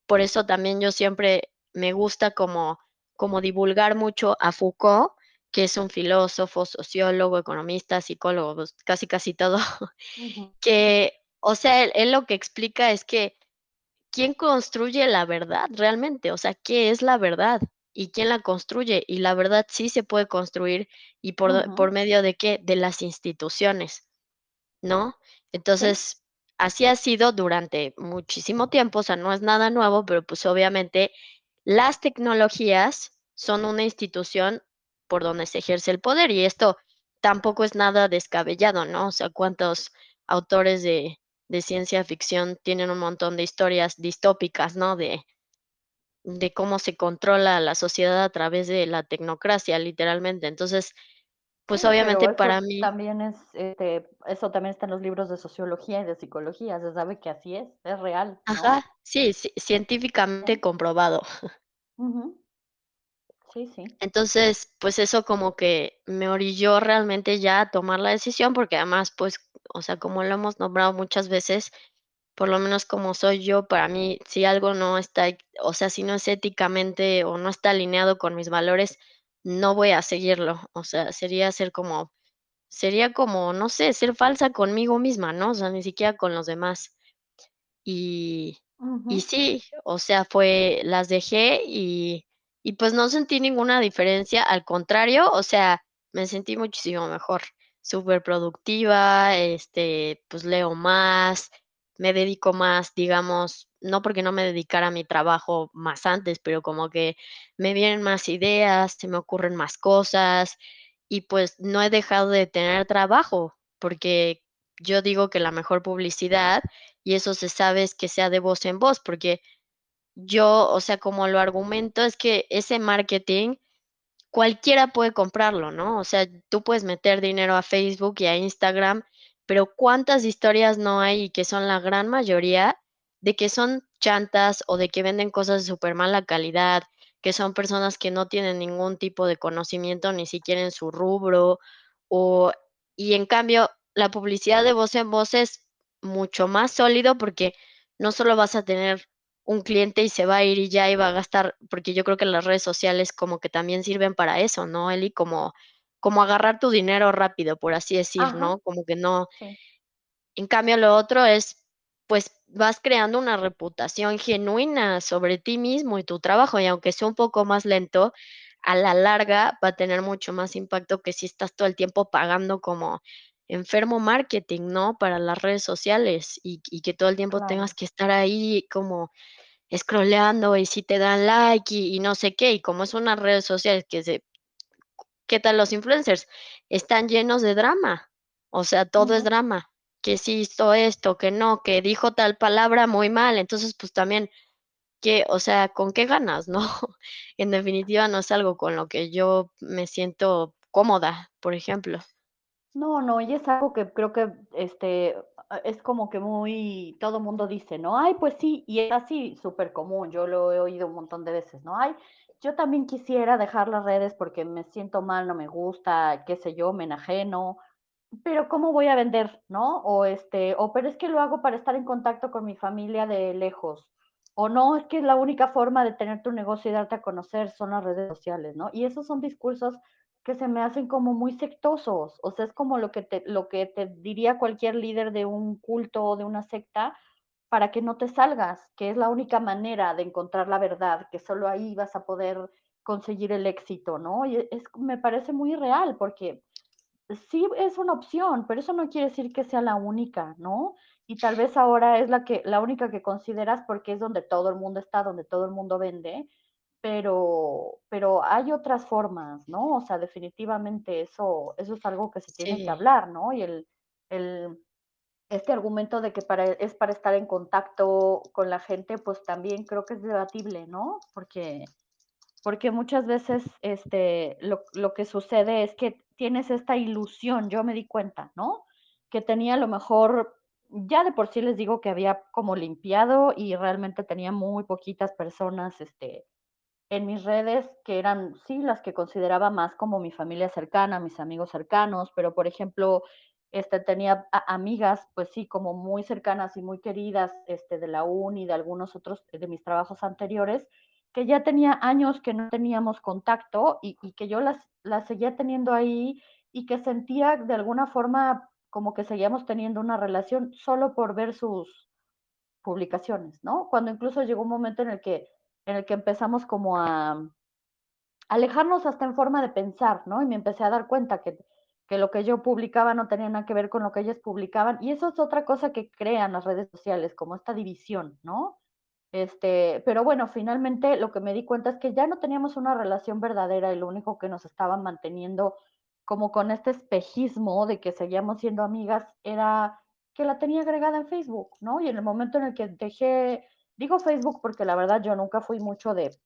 Speaker 1: por eso también yo siempre me gusta como como divulgar mucho a Foucault, que es un filósofo, sociólogo, economista, psicólogo, pues, casi, casi todo, que, o sea, él él lo que explica es que ¿quién construye la verdad realmente? O sea, ¿qué es la verdad? ¿Y quién la construye? Y la verdad sí se puede construir, ¿y por por medio de qué? De las instituciones, ¿no?
Speaker 2: Sí.
Speaker 1: Entonces, así ha sido durante muchísimo tiempo, o sea, no es nada nuevo, pero, pues, obviamente, las tecnologías son una institución por donde se ejerce el poder, y esto tampoco es nada descabellado, ¿no? O sea, cuántos autores de de ciencia ficción tienen un montón de historias distópicas, ¿no? De de cómo se controla la sociedad a través de la tecnocracia, literalmente. Entonces, pues,
Speaker 2: Sí,
Speaker 1: obviamente, para mí
Speaker 2: también es, este, eso también está en los libros de sociología y de psicología, se sabe que así es, es real, ¿no?
Speaker 1: Ajá, sí, ci científicamente
Speaker 2: Sí.
Speaker 1: comprobado.
Speaker 2: Sí, sí.
Speaker 1: Entonces, pues, eso como que me orilló realmente ya a tomar la decisión, porque además, pues, o sea, como lo hemos nombrado muchas veces, por lo menos como soy yo, para mí, si algo no está, o sea, si no es éticamente o no está alineado con mis valores, no voy a seguirlo. O sea, sería ser como sería como, no sé, ser falsa conmigo misma, ¿no? O sea, ni siquiera con los demás. Y y sí, o sea, fue las dejé y y pues no sentí ninguna diferencia, al contrario, o sea, me sentí muchísimo mejor, superproductiva, este, pues, leo más, me dedico más, digamos, no porque no me dedicara a mi trabajo más antes, pero como que me vienen más ideas, se me ocurren más cosas y, pues, no he dejado de tener trabajo, porque yo digo que la mejor publicidad, y eso se sabe, es que sea de voz en voz, porque yo, o sea, como lo argumento, es que ese marketing cualquiera puede comprarlo, ¿no? O sea, tú puedes meter dinero a Facebook y a Instagram, pero ¿cuántas historias no hay, y que son la gran mayoría, de que son chantas o de que venden cosas de supermala calidad, que son personas que no tienen ningún tipo de conocimiento, ni siquiera en su rubro? O y en cambio, la publicidad de voz en voz es mucho más sólido, porque no solo vas a tener un cliente y se va a ir y ya, y va a gastar, porque yo creo que las redes sociales como que también sirven para eso, ¿no, Eli? Como como agarrar tu dinero rápido, por así decir,
Speaker 2: Ajá.
Speaker 1: ¿no? Como que no
Speaker 2: Sí.
Speaker 1: en cambio, lo otro es, pues, vas creando una reputación genuina sobre ti mismo y tu trabajo, y aunque sea un poco más lento, a la larga va a tener mucho más impacto que si estás todo el tiempo pagando como enfermo marketing, ¿no? Para las redes sociales, y y que todo el tiempo tengas que estar ahí como escroleando, y si te dan like, y y no sé qué, y como es una red social que se ¿qué tal los influencers? Están llenos de drama, o sea, todo es drama, que si hizo esto, que no, que dijo tal palabra muy mal. Entonces, pues, también, ¿qué? O sea, ¿con qué ganas, no? En definitiva, no es algo con lo que yo me siento cómoda, por ejemplo.
Speaker 2: No, no, y es algo que creo que, este, es como que muy todo mundo dice, ¿no? Ay, pues sí, y es así, supercomún, yo lo he oído un montón de veces, ¿no? Ay, yo también quisiera dejar las redes porque me siento mal, no me gusta, qué sé yo, me enajeno, pero ¿cómo voy a vender?, ¿no? O, este, o pero es que lo hago para estar en contacto con mi familia de lejos, o no, es que es la única forma de tener tu negocio y darte a conocer son las redes sociales, ¿no? Y esos son discursos que se me hacen como muy sectosos, o sea, es como lo que te lo que te diría cualquier líder de un culto o de una secta para que no te salgas, que es la única manera de encontrar la verdad, que solo ahí vas a poder conseguir el éxito, ¿no? Y es me parece muy real, porque sí es una opción, pero eso no quiere decir que sea la única, ¿no? Y tal vez ahora es la que la única que consideras porque es donde todo el mundo está, donde todo el mundo vende, pero pero hay otras formas, ¿no? O sea, definitivamente eso eso es algo que se tiene que hablar, ¿no? Y el el este argumento de que para es para estar en contacto con la gente, pues también creo que es debatible, ¿no? Porque porque muchas veces, este, lo lo que sucede es que tienes esta ilusión, yo me di cuenta, ¿no? Que tenía a lo mejor Ya de por sí les digo que había como limpiado y realmente tenía muy poquitas personas, este, en mis redes que eran, sí, las que consideraba más como mi familia cercana, mis amigos cercanos, pero, por ejemplo, este, tenía amigas, pues sí, como muy cercanas y muy queridas, este, de la uni, de algunos otros de mis trabajos anteriores, que ya tenía años que no teníamos contacto y y que yo las las seguía teniendo ahí y que sentía de alguna forma como que seguíamos teniendo una relación solo por ver sus publicaciones, ¿no? Cuando incluso llegó un momento en el que en el que empezamos como a alejarnos hasta en forma de pensar, ¿no? Y me empecé a dar cuenta que que lo que yo publicaba no tenía nada que ver con lo que ellas publicaban, y eso es otra cosa que crean las redes sociales, como esta división, ¿no? Este, pero bueno, finalmente lo que me di cuenta es que ya no teníamos una relación verdadera y lo único que nos estaba manteniendo como con este espejismo de que seguíamos siendo amigas era que la tenía agregada en Facebook, ¿no? Y en el momento en el que dejé, digo Facebook porque la verdad yo nunca fui mucho de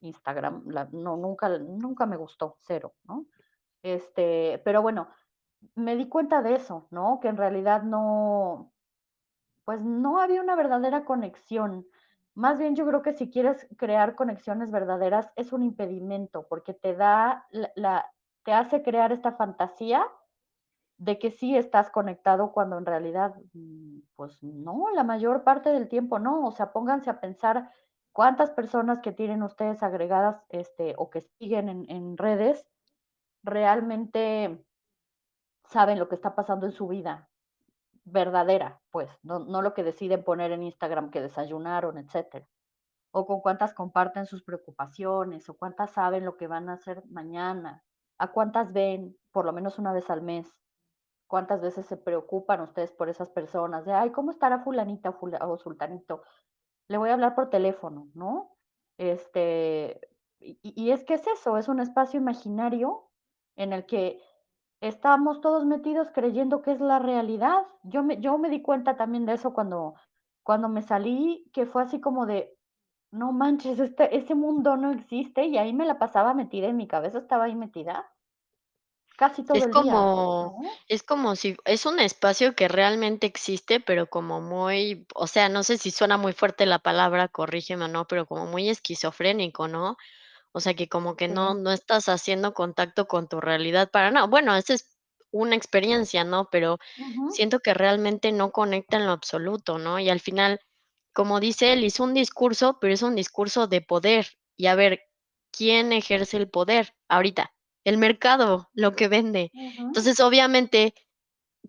Speaker 2: Instagram, la, no, nunca, nunca me gustó, cero, ¿no? Este, pero bueno, me di cuenta de eso, ¿no? Que en realidad no, pues no había una verdadera conexión. Más bien yo creo que si quieres crear conexiones verdaderas es un impedimento, porque te da la, te hace crear esta fantasía de que sí estás conectado cuando en realidad, mm, pues no, la mayor parte del tiempo no. O sea, pónganse a pensar cuántas personas que tienen ustedes agregadas, este, o que siguen en, en redes, realmente saben lo que está pasando en su vida verdadera, pues, no, no lo que deciden poner en Instagram que desayunaron, etcétera. O con cuántas comparten sus preocupaciones, o cuántas saben lo que van a hacer mañana, a cuántas ven por lo menos una vez al mes, cuántas veces se preocupan ustedes por esas personas, de, ay, ¿cómo estará fulanita o, sultanito? Le voy a hablar por teléfono, ¿no? Este, y, y es que es eso, es un espacio imaginario en el que estamos todos metidos creyendo que es la realidad. Yo me, yo me di cuenta también de eso cuando, cuando me salí, que fue así como de, no manches, este, ese mundo no existe y ahí me la pasaba metida en mi cabeza, estaba ahí metida casi todo
Speaker 1: Es
Speaker 2: el día,
Speaker 1: como
Speaker 2: ¿no?
Speaker 1: es como si es un espacio que realmente existe, pero como muy, o sea, no sé si suena muy fuerte la palabra, corrígeme o no, pero como muy esquizofrénico, ¿no? O sea, que como que no no estás haciendo contacto con tu realidad para nada. Bueno, esa es una experiencia, ¿no? Pero siento que realmente no conecta en lo absoluto, ¿no? Y al final, como dice él, hizo un discurso, pero es un discurso de poder. Y a ver, ¿quién ejerce el poder ahorita? El mercado, lo que vende. Entonces, obviamente,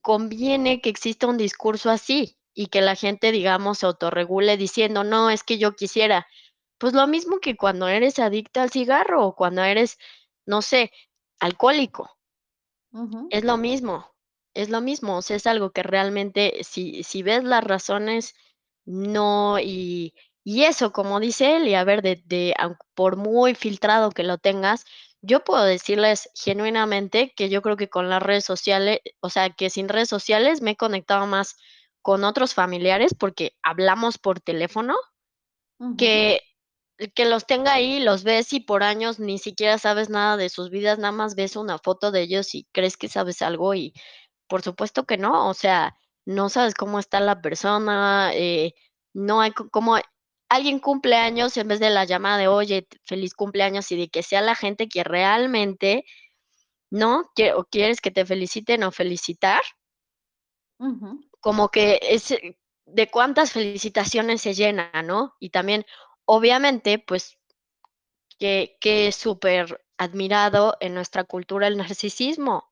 Speaker 1: conviene que exista un discurso así y que la gente, digamos, se autorregule diciendo: "No, es que yo quisiera". Pues lo mismo que cuando eres adicta al cigarro o cuando eres, no sé, alcohólico. Es lo mismo, es lo mismo, o sea, es algo que realmente si si ves las razones, no, y y eso, como dice él, y a ver, de de por muy filtrado que lo tengas, yo puedo decirles genuinamente que yo creo que con las redes sociales, o sea, que sin redes sociales me he conectado más con otros familiares, porque hablamos por teléfono, que que los tenga ahí, los ves y por años ni siquiera sabes nada de sus vidas, nada más ves una foto de ellos y crees que sabes algo y por supuesto que no, o sea, no sabes cómo está la persona, eh, no hay co como alguien cumple años en vez de la llamada de: "Oye, feliz cumpleaños", y de que sea la gente que realmente, ¿no? Que o quieres que te feliciten o felicitar, como que es, de cuántas felicitaciones se llena, ¿no? Y también, obviamente, pues que que es súper admirado en nuestra cultura el narcisismo.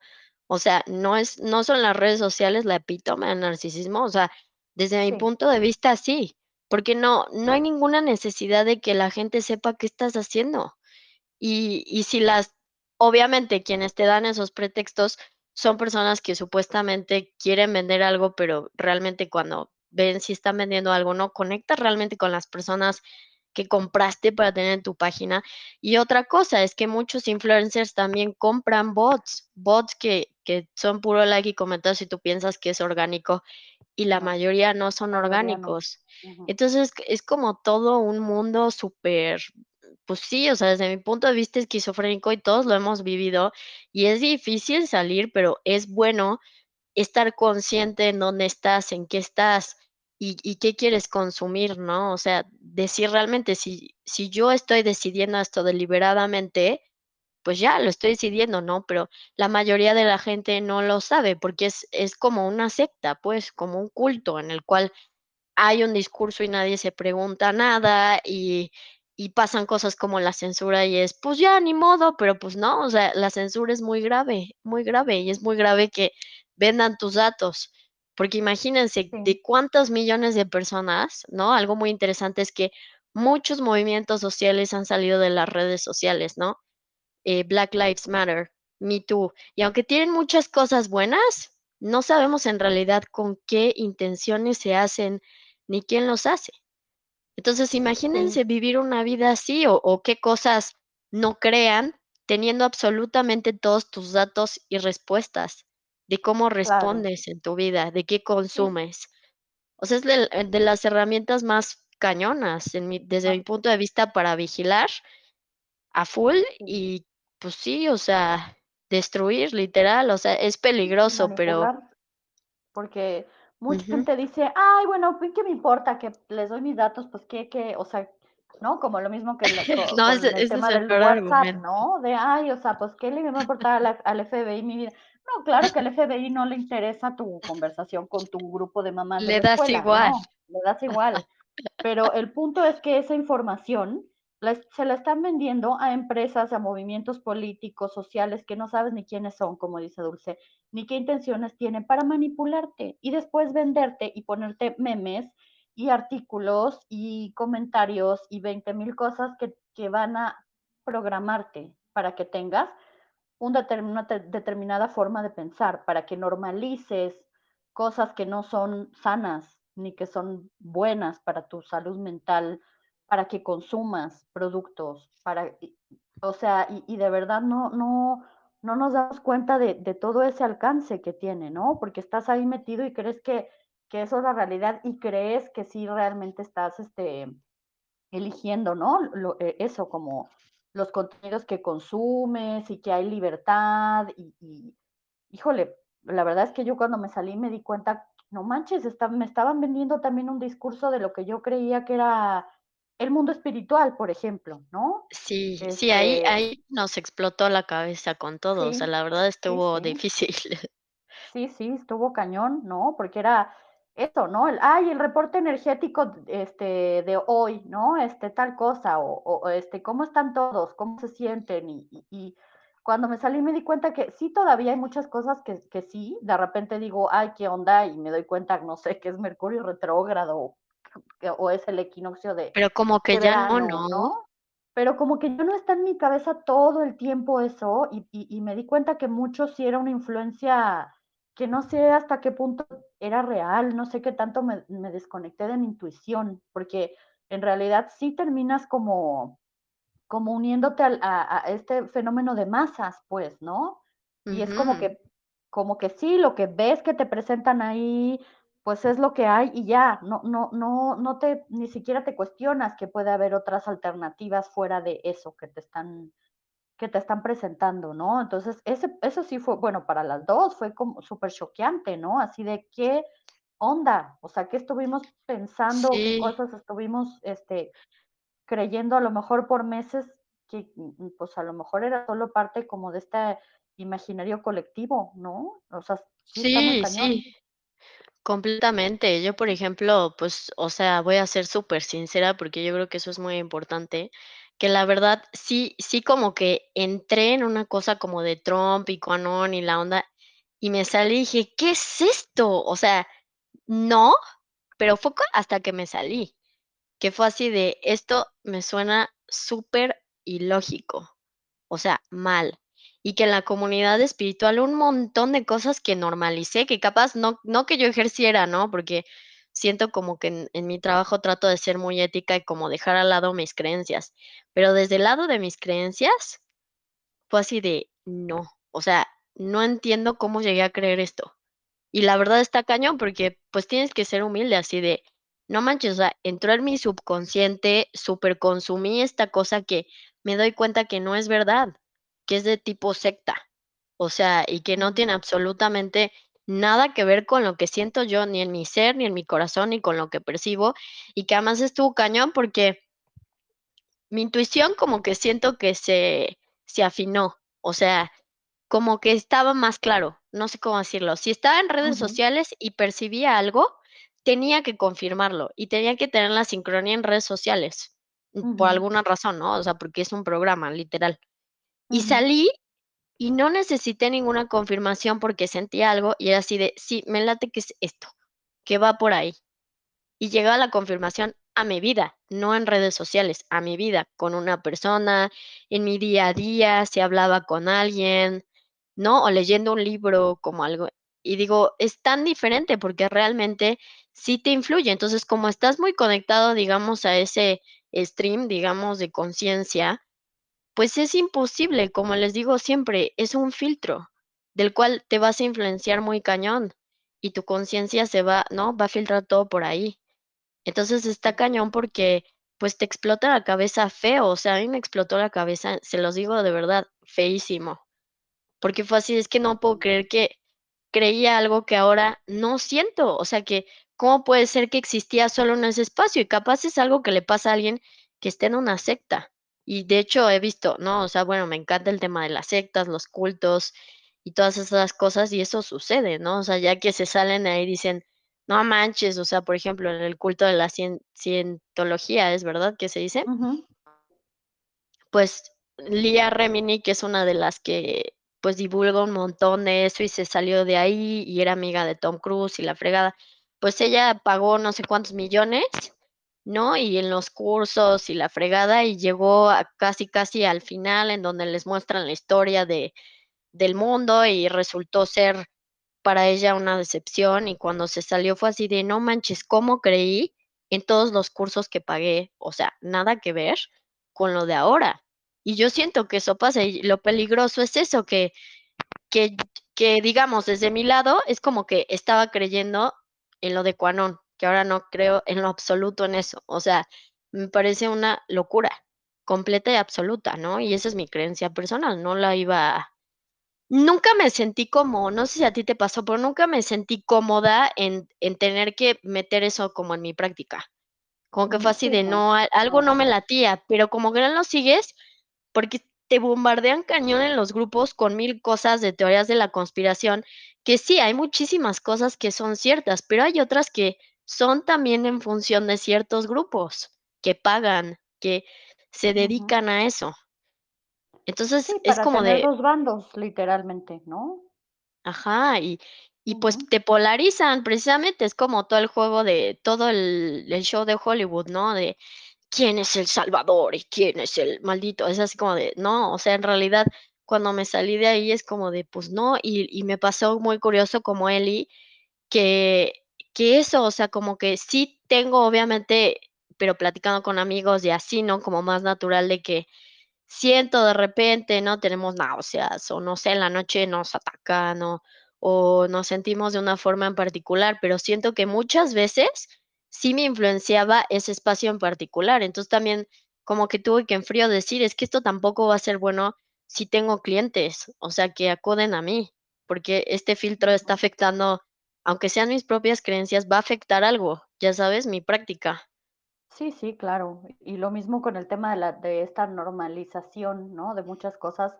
Speaker 1: O sea, no es no son las redes sociales la epítome del narcisismo, o sea, desde mi punto de vista, sí, porque no no hay ninguna necesidad de que la gente sepa qué estás haciendo. Y y si las obviamente, quienes te dan esos pretextos son personas que supuestamente quieren vender algo, pero realmente cuando ven si están vendiendo algo, no conectas realmente con las personas que compraste para tener en tu página. Y otra cosa es que muchos influencers también compran bots, bots que que son puro like y comentarios, y tú piensas que es orgánico, y la mayoría no son orgánicos. Entonces, es como todo un mundo súper pues sí, o sea, desde mi punto de vista esquizofrénico y todos lo hemos vivido y es difícil salir, pero es bueno estar consciente en dónde estás, en qué estás y y qué quieres consumir, ¿no? O sea, decir realmente si si yo estoy decidiendo esto deliberadamente, pues ya lo estoy decidiendo, ¿no? Pero la mayoría de la gente no lo sabe, porque es es como una secta, pues, como un culto en el cual hay un discurso y nadie se pregunta nada, y y pasan cosas como la censura y es, pues ya, ni modo, pero pues no, o sea, la censura es muy grave, muy grave, y es muy grave que vendan tus datos, porque imagínense de cuántos millones de personas, ¿no? Algo muy interesante es que muchos movimientos sociales han salido de las redes sociales, ¿no? Eh, Black Lives Matter, Me Too, y aunque tienen muchas cosas buenas, no sabemos en realidad con qué intenciones se hacen, ni quién los hace. Entonces, imagínense vivir una vida así, o o qué cosas no crean, teniendo absolutamente todos tus datos y respuestas de cómo
Speaker 2: claro.
Speaker 1: respondes en tu vida, de qué consumes. O sea, es eh, de las herramientas más cañonas en mi desde mi
Speaker 2: más
Speaker 1: punto de vista para vigilar a full y, pues sí, o sea, destruir, literal, o sea, es peligroso, pero.
Speaker 2: Porque mucha gente dice: "Ay, bueno, ¿qué me importa que les doy mis datos? Pues, ¿qué qué?". O sea, ¿no? Como lo mismo que
Speaker 1: No, ese
Speaker 2: el
Speaker 1: ese es
Speaker 2: tema
Speaker 1: el
Speaker 2: del WhatsApp,
Speaker 1: argumento.
Speaker 2: ¿no? De: "Ay, o sea, pues, ¿qué le va a importar al FBI mi vida?". No, claro que al FBI no le interesa tu conversación con tu grupo de mamás de
Speaker 1: Le
Speaker 2: la
Speaker 1: das
Speaker 2: escuela,
Speaker 1: igual.
Speaker 2: no, le das igual. Pero el punto es que esa información la se la están vendiendo a empresas, a movimientos políticos, sociales, que no sabes ni quiénes son, como dice Dulce, ni qué intenciones tienen para manipularte y después venderte y ponerte memes y artículos y comentarios y veinte mil cosas que que van a programarte para que tengas una te determinada forma de pensar, para que normalices cosas que no son sanas, ni que son buenas para tu salud mental, para que consumas productos, para o sea, y y de verdad no no no nos damos cuenta de de todo ese alcance que tiene, ¿no? Porque estás ahí metido y crees que que eso es la realidad y crees que sí realmente estás, este, eligiendo, ¿no? Lo, eh, eso, como los contenidos que consumes y que hay libertad y, y, híjole, la verdad es que yo cuando me salí me di cuenta, no manches, está, me estaban vendiendo también un discurso de lo que yo creía que era el mundo espiritual, por ejemplo, ¿no?
Speaker 1: Sí, sí, ahí
Speaker 2: Este,
Speaker 1: ahí nos explotó la cabeza con todo, o sea, la verdad
Speaker 2: sí,
Speaker 1: estuvo
Speaker 2: sí.
Speaker 1: difícil.
Speaker 2: Sí, sí, estuvo cañón, ¿no? Porque era eso, ¿no? El, ay, el reporte energético, este, de hoy, ¿no? Este, tal cosa, o, este, ¿cómo están todos? ¿Cómo se sienten? Y, y, y cuando me salí me di cuenta que sí, todavía hay muchas cosas que, que sí, de repente digo, ay, ¿qué onda? Y me doy cuenta, no sé, que es Mercurio retrógrado o es el equinoccio de,
Speaker 1: Pero como que ya no, ¿no?
Speaker 2: ¿no? Pero como que yo no está en mi cabeza todo el tiempo eso y, y, y me di cuenta que mucho sí era una influencia que no sé hasta qué punto era real, no sé qué tanto me, me desconecté de mi intuición, porque en realidad sí terminas como como uniéndote a a este fenómeno de masas, pues, ¿no? Y es como que como que sí, lo que ves que te presentan ahí, pues, es lo que hay y ya, no no no no te ni siquiera te cuestionas que puede haber otras alternativas fuera de eso que te están que te están presentando, ¿no? Entonces, ese eso sí fue, bueno, para las 2 fue como súper choqueante, ¿no? Así de, ¿qué onda? O sea, ¿qué estuvimos pensando? ¿Qué cosas estuvimos, este, creyendo a lo mejor por meses que, mm, mm, pues, a lo mejor era solo parte como de este imaginario colectivo, ¿no? O sea, sí
Speaker 1: sí, completamente. Yo, por ejemplo, pues, o sea, voy a ser súper sincera porque yo creo que eso es muy importante, que la verdad sí sí como que entré en una cosa como de Trump y QAnon y la onda, y me salí y dije: "¿Qué es esto?". O sea, no, pero fue hasta que me salí. Que fue así de, esto me suena súper ilógico, o sea, mal. Y que en la comunidad espiritual un montón de cosas que normalicé, que capaz no no que yo ejerciera, ¿no? Porque siento como que en en mi trabajo trato de ser muy ética y como dejar al lado mis creencias, pero desde el lado de mis creencias fue así de, no, o sea, no entiendo cómo llegué a creer esto. Y la verdad está cañón, porque, pues, tienes que ser humilde, así de, no manches, o sea, entró en mi subconsciente, superconsumí esta cosa que me doy cuenta que no es verdad, que es de tipo secta. O sea, y que no tiene absolutamente nada que ver con lo que siento yo, ni en mi ser, ni en mi corazón, ni con lo que percibo, y que además estuvo cañón porque mi intuición como que siento que se se afinó, o sea, como que estaba más claro, no sé cómo decirlo. Si estaba en redes sociales y percibía algo, tenía que confirmarlo y tenía que tener la sincronía en redes sociales, mm, por alguna razón, ¿no? O sea, porque es un programa, literal. Y salí y no necesité ninguna confirmación porque sentía algo y era así de: "Sí, me late que es esto, que va por ahí". Y llegaba la confirmación a mi vida, no en redes sociales, a mi vida, con una persona, en mi día a día, si hablaba con alguien, ¿no? O leyendo un libro como algo y digo, es tan diferente porque realmente sí te influye. Entonces, como estás muy conectado, digamos, a ese stream, digamos, de conciencia, pues es imposible, como les digo siempre, es un filtro del cual te vas a influenciar muy cañón y tu conciencia se va, ¿no? Va a filtrar todo por ahí. Entonces está cañón porque, pues, te explota la cabeza feo, o sea, a mí me explotó la cabeza, se los digo de verdad, feísimo, porque fue así, es que no puedo creer que creía algo que ahora no siento, o sea, que cómo puede ser que existía solo en ese espacio y capaz es algo que le pasa a alguien que esté en una secta. Y de hecho he visto, ¿no? O sea, bueno, me encanta el tema de las sectas, los cultos y todas esas cosas y eso sucede, ¿no? O sea, ya que se salen ahí dicen, no manches, o sea, por ejemplo, en el culto de la cien cientología, ¿es verdad que se dice? Pues, Leah Remini, que es una de las que, pues, divulga un montón de eso y se salió de ahí, y era amiga de Tom Cruise y la fregada. Pues, ella pagó no sé cuántos millones, ¿no? Y en los cursos y la fregada, y llegó a casi, casi al final, en donde les muestran la historia de del mundo, y resultó ser para ella una decepción, y cuando se salió fue así de: "No manches, ¿cómo creí en todos los cursos que pagué?". O sea, nada que ver con lo de ahora. Y yo siento que eso pasa, y lo peligroso es eso, que que que, digamos, desde mi lado, es como que estaba creyendo en lo de QAnon, que ahora no creo en lo absoluto en eso. O sea, me parece una locura completa y absoluta, ¿no? Y esa es mi creencia personal, no la iba Nunca me sentí como, no sé si a ti te pasó, pero nunca me sentí cómoda en en tener que meter eso como en mi práctica. Como que fue así
Speaker 2: sí,
Speaker 1: de
Speaker 2: no,
Speaker 1: algo
Speaker 2: no,
Speaker 1: me latía, pero como que no lo sigues, porque te bombardean cañón en los grupos con 1000 cosas de teorías de la conspiración, que sí, hay muchísimas cosas que son ciertas, pero hay otras que son también en función de ciertos grupos, que pagan, que se dedican a eso. Entonces,
Speaker 2: Sí,
Speaker 1: es
Speaker 2: para
Speaker 1: como
Speaker 2: tener
Speaker 1: de
Speaker 2: 2 bandos, literalmente, ¿no?
Speaker 1: Ajá, y y pues te polarizan, precisamente, es como todo el juego de todo el el show de Hollywood, ¿no? De quién es el salvador y quién es el maldito. Es así como de, no, o sea, en realidad, cuando me salí de ahí es como de, pues no, y y me pasó muy curioso como Eli, que que eso, o sea, como que sí tengo, obviamente, pero platicando con amigos y así, ¿no? Como más natural de que siento de repente, ¿no? Tenemos náuseas o no sé, en la noche nos atacan o o nos sentimos de una forma en particular, pero siento que muchas veces sí me influenciaba ese espacio en particular. Entonces, también como que tuve que en frío decir: "Es que esto tampoco va a ser bueno si tengo clientes, o sea, que acuden a mí, porque este filtro está afectando, aunque sean mis propias creencias, va a afectar algo, ya sabes, mi práctica".
Speaker 2: Sí, sí, claro. Y lo mismo con el tema de la de esta normalización, ¿no? De muchas cosas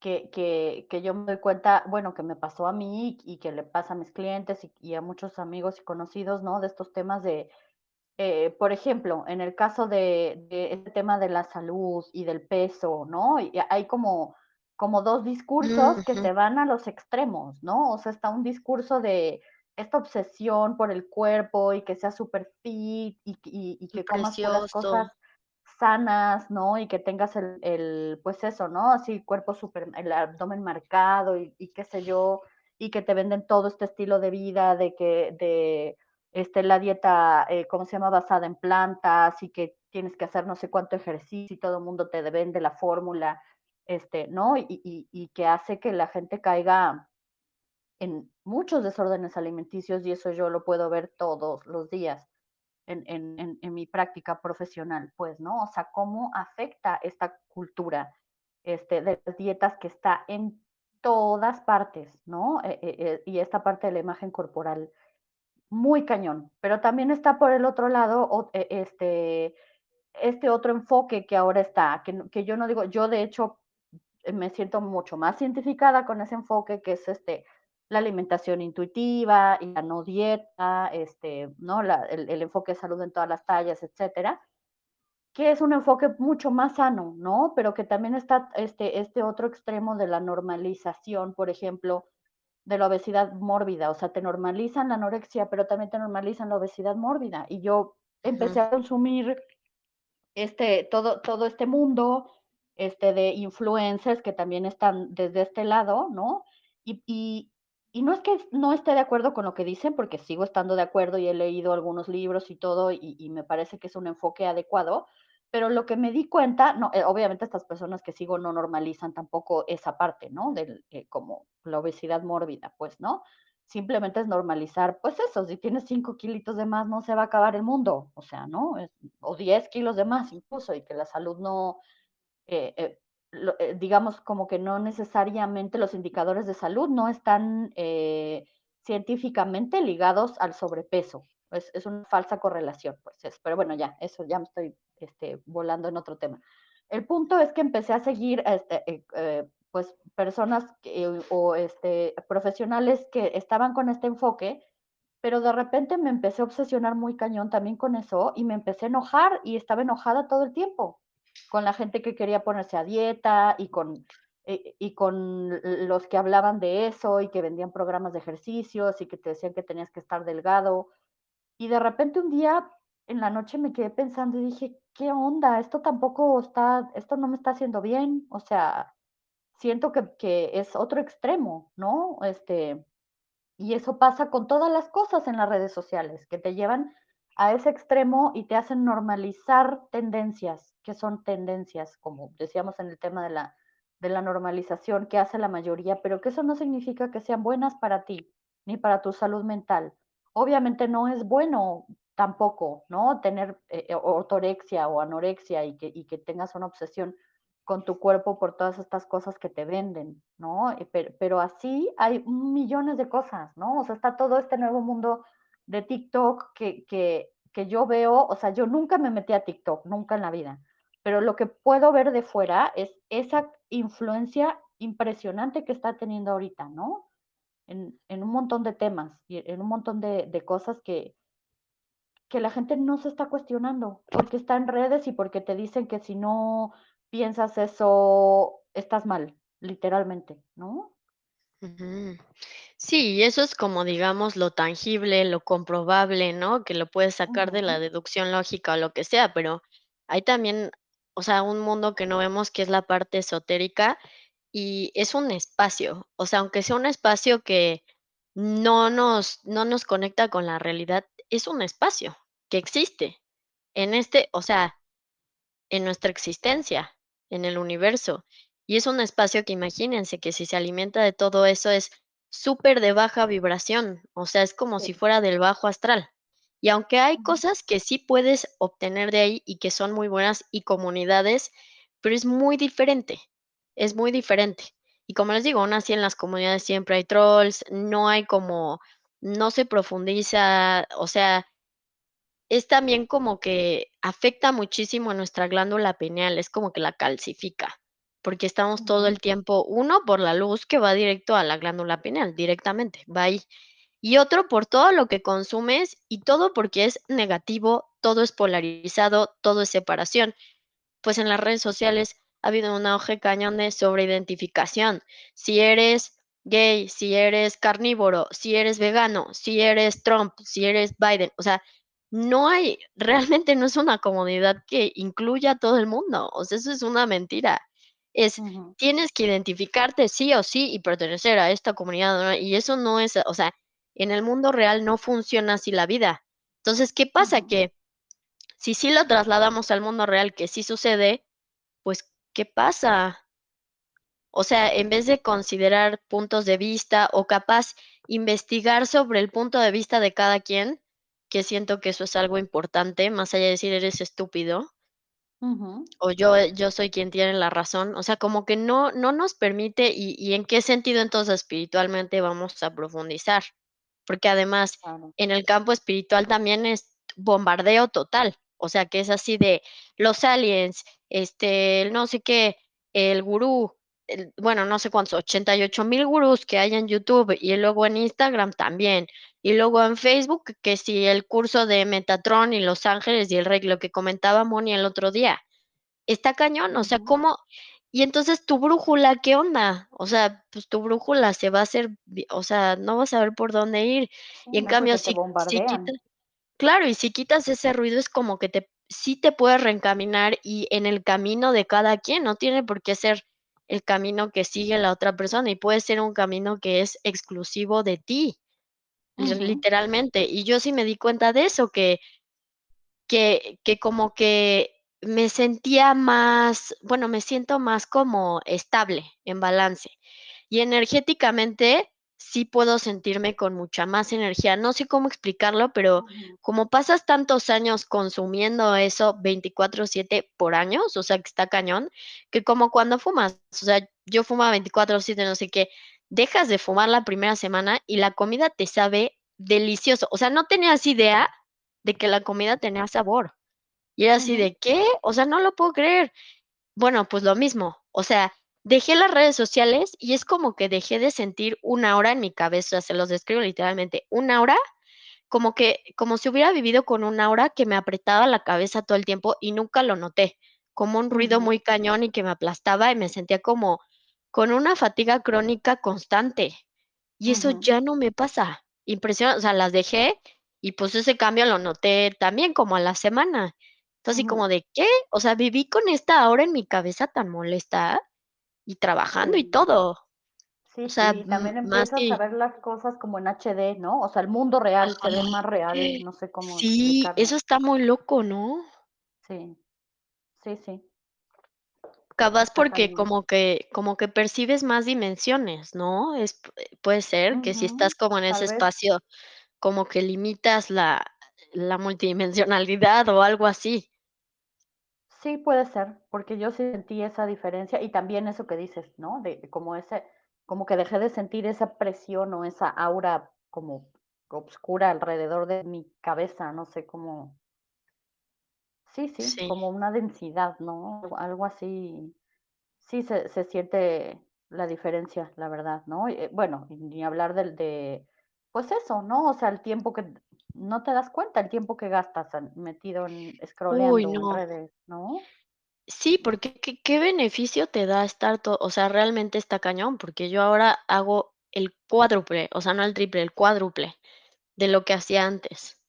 Speaker 2: que que que yo me doy cuenta, bueno, que me pasó a mí y que le pasa a mis clientes y y a muchos amigos y conocidos, ¿no? De estos temas de, eh, por ejemplo, en el caso de de este tema de la salud y del peso, ¿no? Y hay como como 2 discursos que se van a los extremos, ¿no? O sea, está un discurso de esta obsesión por el cuerpo y que seas súper fit y y y
Speaker 1: Y
Speaker 2: que comas puras cosas sanas, ¿no? Y que tengas el el, pues eso, ¿no? Así cuerpo súper el abdomen marcado y y qué sé yo, y que te venden todo este estilo de vida de que de este, la dieta, eh, ¿cómo se llama? Basada en plantas y que tienes que hacer no sé cuánto ejercicio y todo el mundo te vende la fórmula, este, ¿no? Y, y, y que hace que la gente caiga en muchos desórdenes alimenticios y eso yo lo puedo ver todos los días en, en, en, en mi práctica profesional, pues, ¿no? O sea, cómo afecta esta cultura este, de las dietas que está en todas partes, ¿no? Eh eh eh, y esta parte de la imagen corporal, muy cañón. Pero también está por el otro lado, o e este este otro enfoque que ahora está, que que yo no digo yo, de hecho, me siento mucho más identificada con ese enfoque, que es, este, la alimentación intuitiva y la no dieta, este, ¿no? La el el enfoque de salud en todas las tallas, etcétera, que es un enfoque mucho más sano, ¿no? Pero que también está, este este otro extremo de la normalización, por ejemplo, de la obesidad mórbida, o sea, te normalizan la anorexia, pero también te normalizan la obesidad mórbida. Y yo empecé a consumir, este, todo todo este mundo, este, de influencers que también están desde este lado, ¿no? Y y y no es que no esté de acuerdo con lo que dicen, porque sigo estando de acuerdo y he leído algunos libros y todo, y me parece que es un enfoque adecuado, pero lo que me di cuenta, no, eh, obviamente estas personas que sigo no normalizan tampoco esa parte, ¿no? Del, eh, como la obesidad mórbida, pues, ¿no? Simplemente es normalizar, pues eso, si tienes 5 kilitos de más, no se va a acabar el mundo, o sea, ¿no? O 10 kilos de más incluso, y que la salud no, eh, digamos, como que no necesariamente los indicadores de salud no están, eh, científicamente ligados al sobrepeso. Es es una falsa correlación, pues es pero bueno, ya, eso ya me estoy, este, volando en otro tema. El punto es que empecé a seguir, este, eh eh, pues, personas o, este, profesionales que estaban con este enfoque, pero de repente me empecé a obsesionar muy cañón también con eso, y me empecé a enojar, y estaba enojada todo el tiempo, con la gente que quería ponerse a dieta, y con y y con los que hablaban de eso, y que vendían programas de ejercicios, y que te decían que tenías que estar delgado. Y de repente un día en la noche me quedé pensando y dije: "¿Qué onda? Esto tampoco está esto no me está haciendo bien". O sea, siento que que es otro extremo, ¿no? Este, y eso pasa con todas las cosas en las redes sociales, que te llevan a ese extremo y te hacen normalizar tendencias, que son tendencias, como decíamos en el tema de la de la normalización que hace la mayoría, pero que eso no significa que sean buenas para ti, ni para tu salud mental. Obviamente no es bueno tampoco, ¿no? Tener, eh, ortorexia o anorexia y que y que tengas una obsesión con tu cuerpo por todas estas cosas que te venden, ¿no? Eh, per pero así hay millones de cosas, ¿no? O sea, está todo este nuevo mundo de TikTok que que que yo veo, o sea, yo nunca me metí a TikTok, nunca en la vida, pero lo que puedo ver de fuera es esa influencia impresionante que está teniendo ahorita, ¿no? En en un montón de temas y en un montón de de cosas que que la gente no se está cuestionando, porque está en redes y porque te dicen que si no piensas eso, estás mal, literalmente, ¿no?
Speaker 1: Ujú. Sí, y eso es como, digamos, lo tangible, lo comprobable, ¿no? Que lo puedes sacar de la
Speaker 2: Ujú.
Speaker 1: deducción lógica o lo que sea, pero hay también, o sea, un mundo que no vemos, que es la parte esotérica, y es un espacio, o sea, aunque sea un espacio que no nos no nos conecta con la realidad, es un espacio que existe en este, o sea, en nuestra existencia, en el universo. Y es un espacio que imagínense que si se alimenta de todo eso es súper de baja vibración, o sea, es como si fuera del bajo astral. Y aunque hay cosas que sí puedes obtener de ahí y que son muy buenas y comunidades, pero es muy diferente, es muy diferente. Y como les digo, aún así en las comunidades siempre hay trolls, no hay como no se profundiza, o sea es también como que afecta muchísimo a nuestra glándula pineal, es como que la calcifica, porque estamos todo el tiempo, 1, por la luz que va directo a la glándula pineal, directamente, va ahí. Y otro, por todo lo que consumes y todo porque es negativo, todo es polarizado, todo es separación. Pues en las redes sociales ha habido un auge cañón de sobreidentificación. Si eres gay, si eres carnívoro, si eres vegano, si eres Trump, si eres Biden, o sea, no hay realmente no es una comunidad que incluya a todo el mundo, o sea, eso es una mentira. Es, tienes que identificarte sí o sí y pertenecer a esta comunidad, ¿no? Y eso no es, o sea, en el mundo real no funciona así la vida. Entonces, ¿qué pasa? Que si sí lo trasladamos al mundo real, que sí sucede, pues, ¿qué pasa? O sea, en vez de considerar puntos de vista o capaz investigar sobre el punto de vista de cada quien, que siento que eso es algo importante, más allá de decir: "Eres estúpido". O yo yo soy quien tiene la razón, o sea, como que no no nos permite, y y en qué sentido entonces espiritualmente vamos a profundizar, porque además
Speaker 2: Claro.
Speaker 1: en el campo espiritual también es bombardeo total, o sea, que es así de los aliens, este, el no sé qué, el gurú, bueno, no sé cuántos, 88,000 gurús que hay en YouTube, y luego en Instagram también, y luego en Facebook, que si el curso de Metatron y Los Ángeles y el Reiki, lo que comentaba Moni el otro día. Está cañón, o sea. ¿cómo? Y entonces, ¿tu brújula qué onda? O sea, pues, tu brújula se va a hacer o sea, no vas a ver por dónde ir. Y en
Speaker 2: no,
Speaker 1: cambio, si si quitas claro, y si quitas ese ruido, es como que te sí te puedes reencaminar, y en el camino de cada quien, no tiene por qué ser el camino que sigue la otra persona, y puede ser un camino que es exclusivo de ti, literalmente. Y yo sí me di cuenta de eso, que que que como que me sentía más, bueno, me siento más como estable, en balance. Y energéticamente, sí puedo sentirme con mucha más energía. No sé cómo explicarlo, pero como pasas tantos años consumiendo eso 24/7 por años, o sea, que está cañón, que como cuando fumas, o sea, yo fumaba 24/7, no sé qué, dejas de fumar la primera semana y la comida te sabe delicioso. O sea, no tenías idea de que la comida tenía sabor. Y era así de, ¿qué? O sea, no lo puedo creer. Bueno, pues lo mismo, o sea, dejé las redes sociales y es como que dejé de sentir una aura en mi cabeza, se los describo literalmente, un aura, como que como si hubiera vivido con un aura que me apretaba la cabeza todo el tiempo y nunca lo noté, como un ruido muy cañón y que me aplastaba, y me sentía como con una fatiga crónica constante. Y eso ya no me pasa. Impresiona o sea, las dejé y, pues, ese cambio lo noté también como a la semana. Entonces, así como de, ¿qué? O sea, viví con esta aura en mi cabeza tan molesta, y trabajando y todo.
Speaker 2: Sí,
Speaker 1: O sea,
Speaker 2: sí, y también
Speaker 1: más
Speaker 2: empiezas a ver las cosas como en HD, ¿no? O sea, el mundo real se ve más real, no sé cómo
Speaker 1: Sí,
Speaker 2: explicarlo.
Speaker 1: eso está muy loco, ¿no?
Speaker 2: Sí. Sí, sí.
Speaker 1: Capaz porque como que como que percibes más dimensiones, ¿no? Es puede ser que si estás como en ese
Speaker 2: vez.
Speaker 1: espacio, como que limitas la la multidimensionalidad o algo así.
Speaker 2: Sí, puede ser, porque yo sí sentí esa diferencia, y también eso que dices, ¿no? De como ese como que dejé de sentir esa presión, o esa aura como obscura alrededor de mi cabeza, no sé cómo Sí, sí,
Speaker 1: Sí.
Speaker 2: como una densidad, ¿no? Algo así. Sí, se se siente la diferencia, la verdad, ¿no? Eh, bueno, y ni hablar del de, pues eso, ¿no? O sea, el tiempo que no te das cuenta, el tiempo que gastas metido en
Speaker 1: Uy,
Speaker 2: escroleando en redes, ¿no?
Speaker 1: Sí, porque, ¿qué qué beneficio te da estar to o sea, realmente está cañón, porque yo ahora hago el cuádruple, o sea, no el triple, el cuádruple de lo que hacía antes.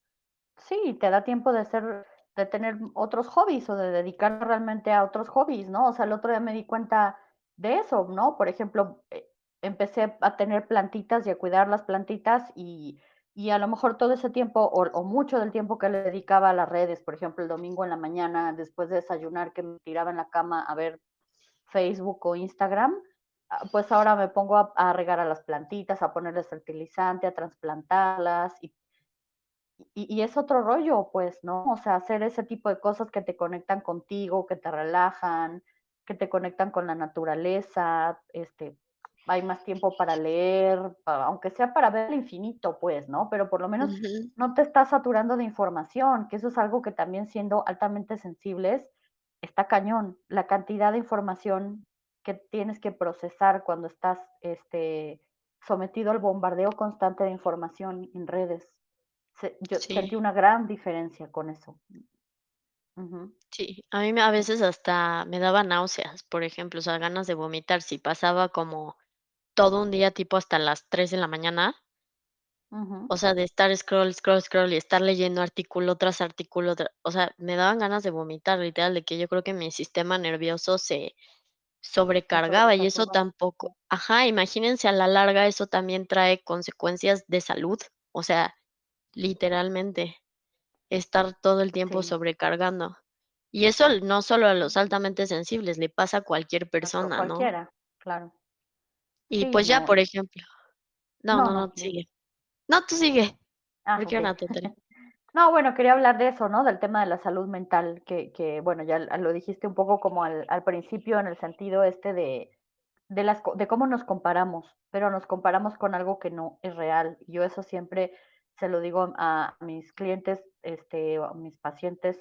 Speaker 2: Sí, te da tiempo de ser de tener otros hobbies, o de dedicar realmente a otros hobbies, ¿no? O sea, el otro día me di cuenta de eso, ¿no? Por ejemplo, eh, empecé a tener plantitas y a cuidar las plantitas, y y a lo mejor todo ese tiempo, o mucho del tiempo que le dedicaba a las redes, por ejemplo, el domingo en la mañana, después de desayunar, que me tiraba en la cama a ver Facebook o Instagram, ah, pues ahora me pongo a a regar a las plantitas, a ponerles fertilizante, a trasplantarlas, y y y es otro rollo, pues, ¿no? O sea, hacer ese tipo de cosas que te conectan contigo, que te relajan, que te conectan con la naturaleza, este, hay más tiempo para leer, aunque sea para ver el infinito, pues, ¿no? Pero por lo menos no te estás saturando de información, que eso es algo que también siendo altamente sensibles, está cañón. La cantidad de información que tienes que procesar cuando estás, este, sometido al bombardeo constante de información en redes. Se yo
Speaker 1: Sí.
Speaker 2: sentí una gran diferencia con eso.
Speaker 1: Sí, a mí a veces hasta me daba náuseas, por ejemplo, o sea, ganas de vomitar, si pasaba como todo un día, tipo hasta las 3 de la mañana. O sea, de estar scroll, scroll, scroll, y estar leyendo artículo tras artículo, o sea, me daban ganas de vomitar, literal, de que yo creo que mi sistema nervioso se sobrecargaba, y eso tampoco ajá, imagínense a la larga, eso también trae consecuencias de salud, o sea, literalmente, estar todo el tiempo
Speaker 2: Sí.
Speaker 1: sobrecargando. Y eso no solo a los altamente sensibles, le pasa a cualquier
Speaker 2: A
Speaker 1: persona, ¿no?
Speaker 2: cualquiera, claro.
Speaker 1: Y,
Speaker 2: Sí,
Speaker 1: pues, ya,
Speaker 2: no,
Speaker 1: por ejemplo no,
Speaker 2: No,
Speaker 1: no, no, sigue. No, tú sigue,
Speaker 2: Ah, okey.
Speaker 1: una.
Speaker 2: No, bueno, quería hablar de eso, ¿no? Del tema de la salud mental, que, que bueno, ya lo dijiste un poco como al, al principio en el sentido este de, de, las, de cómo nos comparamos, pero nos comparamos con algo que no es real. Yo eso siempre se lo digo a mis clientes, este, a mis pacientes,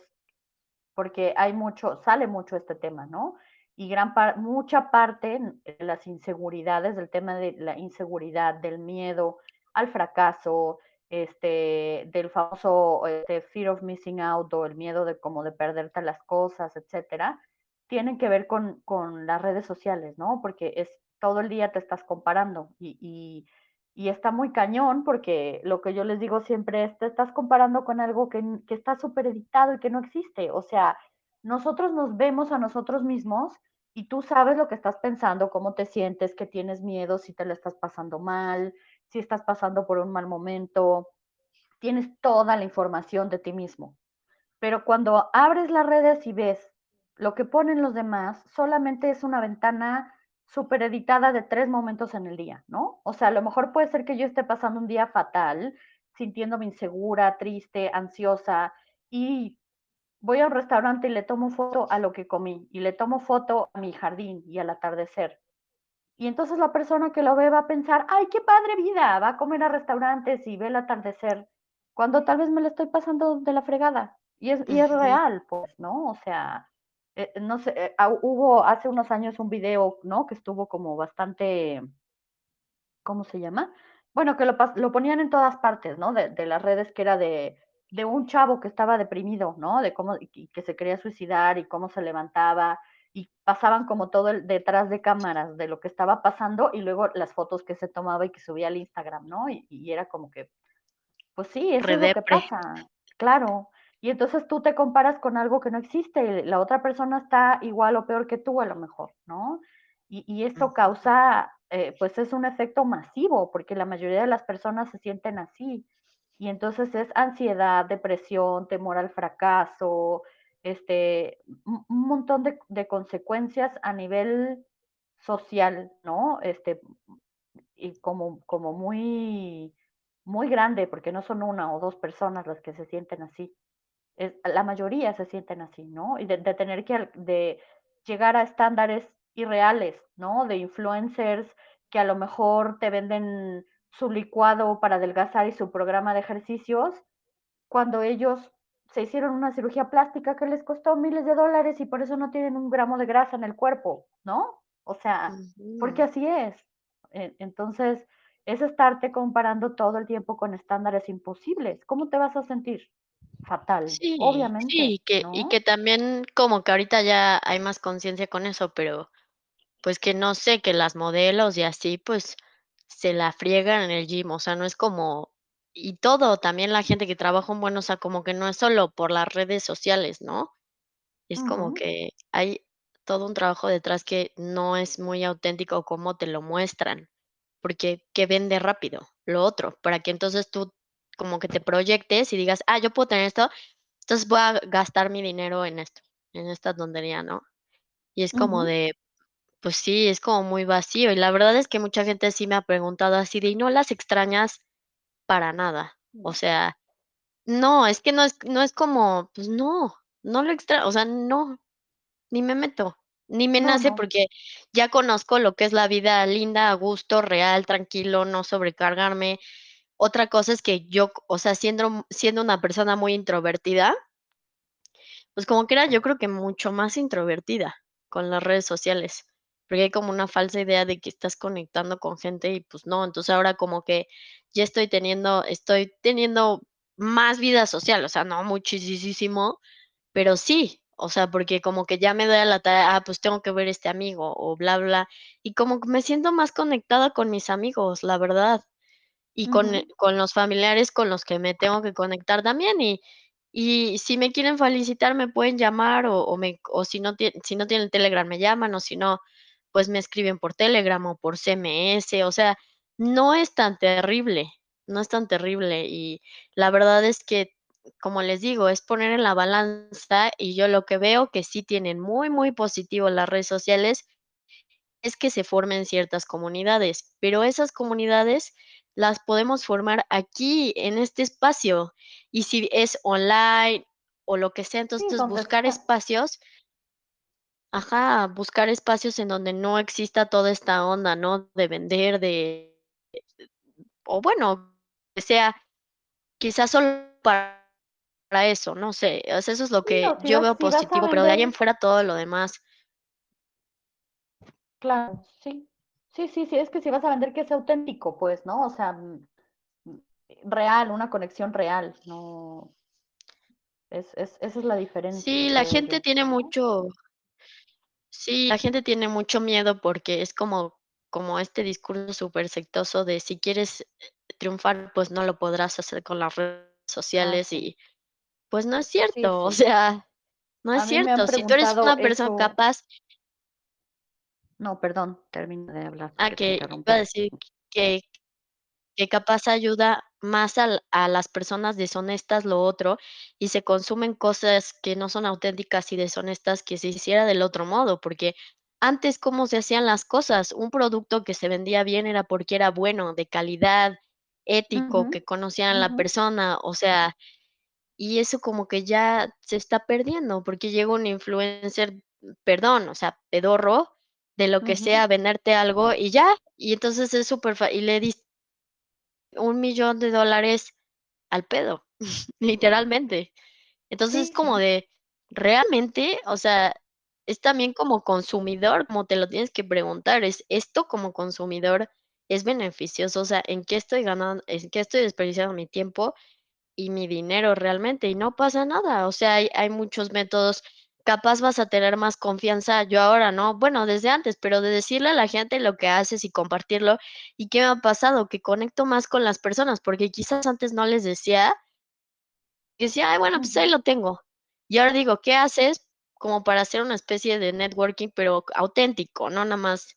Speaker 2: porque hay mucho, sale mucho este tema, ¿no? Y gran mucha parte las inseguridades, del tema de la inseguridad, del miedo al fracaso, este, del famoso este, fear of missing out o el miedo de como de perderte las cosas, etcétera, tienen que ver con, con las redes sociales, ¿no? Porque es todo el día te estás comparando y, y, y, está muy cañón porque lo que yo les digo siempre es, te estás comparando con algo que, que está súper editado y que no existe. O sea, nosotros nos vemos a nosotros mismos y tú sabes lo que estás pensando, cómo te sientes, que tienes miedo, si te lo estás pasando mal, si estás pasando por un mal momento, tienes toda la información de ti mismo. Pero cuando abres las redes y ves lo que ponen los demás, solamente es una ventana súper editada de tres momentos en el día, ¿no? O sea, a lo mejor puede ser que yo esté pasando un día fatal, sintiéndome insegura, triste, ansiosa, y voy a un restaurante y le tomo foto a lo que comí, y le tomo foto a mi jardín y al atardecer. Y entonces la persona que lo ve va a pensar, ay, qué padre vida, va a comer a restaurantes y ve el atardecer, cuando tal vez me lo estoy pasando de la fregada. Y es, y es real, pues, ¿no? O sea, eh, no sé, eh, hubo hace unos años un video, ¿no? Que estuvo como bastante, ¿cómo se llama? Bueno, que lo, lo ponían en todas partes, ¿no? De, de, las redes que era de, de un chavo que estaba deprimido, ¿no? De cómo, y que se quería suicidar y cómo se levantaba y pasaban como todo el detrás de cámaras de lo que estaba pasando y luego las fotos que se tomaba y que subía al Instagram, ¿no? Y, y era como que, pues sí, eso Redepre. es lo que pasa, claro. Y entonces tú te comparas con algo que no existe, la otra persona está igual o peor que tú a lo mejor, ¿no? Y, y esto causa, eh, pues es un efecto masivo, porque la mayoría de las personas se sienten así. Y entonces es ansiedad, depresión, temor al fracaso, este, un montón de, consecuencias a nivel social, ¿no? Este, y como, como muy, muy grande, porque no son una o dos personas las que se sienten así la mayoría se sienten así, ¿no? Y de, de, tener que de llegar a estándares irreales, ¿no? De influencers que a lo mejor te venden su licuado para adelgazar y su programa de ejercicios, cuando ellos se hicieron una cirugía plástica que les costó miles de dólares y por eso no tienen un gramo de grasa en el cuerpo, ¿no? O sea, porque así es. Entonces, es estarte comparando todo el tiempo con estándares imposibles. ¿Cómo te vas a sentir? fatal,
Speaker 1: Sí,
Speaker 2: obviamente,
Speaker 1: sí, que y que también como que ahorita ya hay más conciencia con eso, pero, pues, que no sé, que las modelos y así, pues, se la friegan en el gym, o sea, no es como y todo, también la gente que trabaja un buen, o sea, como que no es solo por las redes sociales, ¿no? Es como que hay todo un trabajo detrás que no es muy auténtico como te lo muestran, porque, ¿qué vende rápido? Lo otro, para que entonces tú como que te proyectes y digas: "Ah, yo puedo tener esto, entonces voy a gastar mi dinero en esto, en esta tontería", ¿no? Y es como de, pues sí, es como muy vacío, y la verdad es que mucha gente sí me ha preguntado así de: "¿Y no las extrañas?". Para nada. O
Speaker 2: Mm.
Speaker 1: sea, no, es que no es no es como, pues no, no lo extra o sea, no, ni me meto, ni me
Speaker 2: No,
Speaker 1: nace
Speaker 2: no.
Speaker 1: porque ya conozco lo que es la vida linda, a gusto, real, tranquilo, no sobrecargarme. Otra cosa es que yo, o sea, siendo siendo una persona muy introvertida pues, como quiera, yo creo que mucho más introvertida con las redes sociales, porque hay como una falsa idea de que estás conectando con gente y, pues, no. Entonces, ahora como que ya estoy teniendo estoy teniendo más vida social, o sea, no muchisisísimo, pero sí, o sea, porque como que ya me doy a la tarea, ah, pues tengo que ver este amigo o bla, bla, y como que me siento más conectada con mis amigos, la verdad, y con
Speaker 2: Ujú.
Speaker 1: con los familiares con los que me tengo que conectar también, y y si me quieren felicitar, me pueden llamar o o me o si no si no tienen Telegram, me llaman, o si no, pues me escriben por Telegram o por SMS, o sea, no es tan terrible, no es tan terrible, y la verdad es que, como les digo, es poner en la balanza, y yo lo que veo que sí tienen muy, muy positivo las redes sociales es que se formen ciertas comunidades, pero esas comunidades las podemos formar aquí, en este espacio. Y si es online o lo que sea, entonces buscar espacios Ajá, buscar espacios en donde no exista toda esta onda, ¿no? De vender, de o bueno, que sea quizás solo para eso, no sé, o sea, eso es lo
Speaker 2: Sí,
Speaker 1: que
Speaker 2: si
Speaker 1: yo
Speaker 2: vas
Speaker 1: veo
Speaker 2: si
Speaker 1: positivo, pero de ahí en fuera todo lo demás.
Speaker 2: Claro, sí. Sí, sí, sí, es que si vas a vender que sea auténtico, pues, ¿no? O sea, mm, mm, real, una conexión real, no es es esa es la diferencia,
Speaker 1: Sí, la gente
Speaker 2: yo,
Speaker 1: tiene mucho sí, la gente tiene mucho miedo porque es como como este discurso supersectoso de si quieres, eh, triunfar, pues no lo podrás hacer con las redes
Speaker 2: Ah,
Speaker 1: sociales y, pues no es
Speaker 2: Sí,
Speaker 1: cierto, o sea, no es cierto. Si tú eres una persona
Speaker 2: eso
Speaker 1: capaz
Speaker 2: No, perdón, termina de hablar,
Speaker 1: Ah,
Speaker 2: que
Speaker 1: iba a decir que que capaz ayuda más al a las personas deshonestas lo otro, y se consumen cosas que no son auténticas y deshonestas que se hiciera del otro modo, porque antes, ¿cómo se hacían las cosas? Un producto que se vendía bien era porque era bueno, de calidad, ético, que conocían a la persona, o sea, y eso como que ya se está perdiendo, porque llega un influencer, perdón, o sea, pedorro, de lo que sea, a venderte algo y ya, y entonces es superfa y le dis $1,000,000 al pedo, literalmente. Entonces, es como de, ¿realmente? O sea, es también como consumidor, como te lo tienes que preguntar, ¿es esto como consumidor es beneficioso? O sea, ¿en qué estoy ganan en qué estoy desperdiciando mi tiempo y mi dinero realmente? Y no pasa nada, o sea, hay hay muchos métodos, capaz vas a tener más confianza, yo ahora no, bueno, desde antes, pero de decirle a la gente lo que haces y compartirlo, ¿y qué me ha pasado? Que conecto más con las personas, porque quizás antes no les decía y decía: "Ay, bueno, pues ahí lo tengo". Y ahora digo: "¿Qué haces?", como para hacer una especie de networking, pero auténtico, no nada más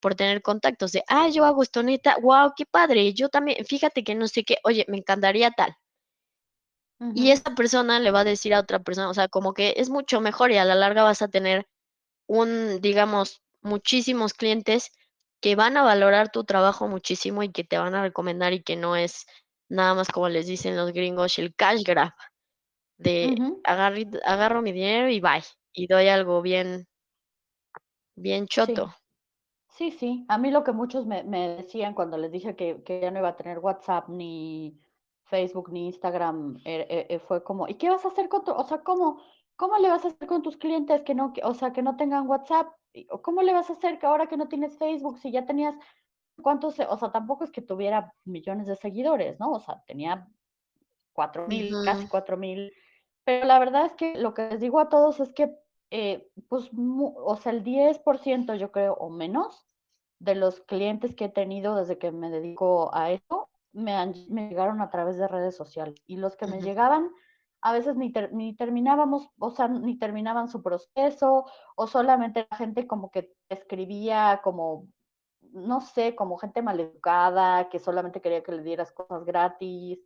Speaker 1: por tener contactos de: "Ay, yo hago esto, neta, guau, qué padre, yo también, fíjate que no sé qué, oye, me encantaría tal". Y esta persona le va a decir a otra persona, o sea, como que es mucho mejor y a la larga vas a tener un, digamos, muchísimos clientes que van a valorar tu trabajo muchísimo y que te van a recomendar y que no es nada más como les dicen los gringos, el cash grab, de agarri agarro mi dinero y bye, y doy algo bien bien choto.
Speaker 2: Sí. Sí, sí. A mí lo que muchos me me decían cuando les dije que que ya no iba a tener WhatsApp, ni Facebook, ni Instagram, eh eh eh, fue como: "¿Y qué vas a hacer con tu o sea, cómo cómo le vas a hacer con tus clientes que no que o sea, que no tengan WhatsApp? O, ¿cómo le vas a hacer que ahora que no tienes Facebook, si ya tenías cuántos?". O sea, tampoco es que tuviera millones de seguidores, ¿no? O sea, tenía 4000, casi
Speaker 1: Ujú.
Speaker 2: 4000. Pero la verdad es que lo que les digo a todos es que, eh, pues, mu o sea, el 10% yo creo, o menos, de los clientes que he tenido desde que me dedico a esto, me han me llegaron a través de redes sociales. Y los que me llegaban, a veces ni ter ni terminábamos, o sea, ni terminaban su proceso, o solamente la gente como que escribía como, no sé, como gente maleducada, que solamente quería que le dieras cosas gratis.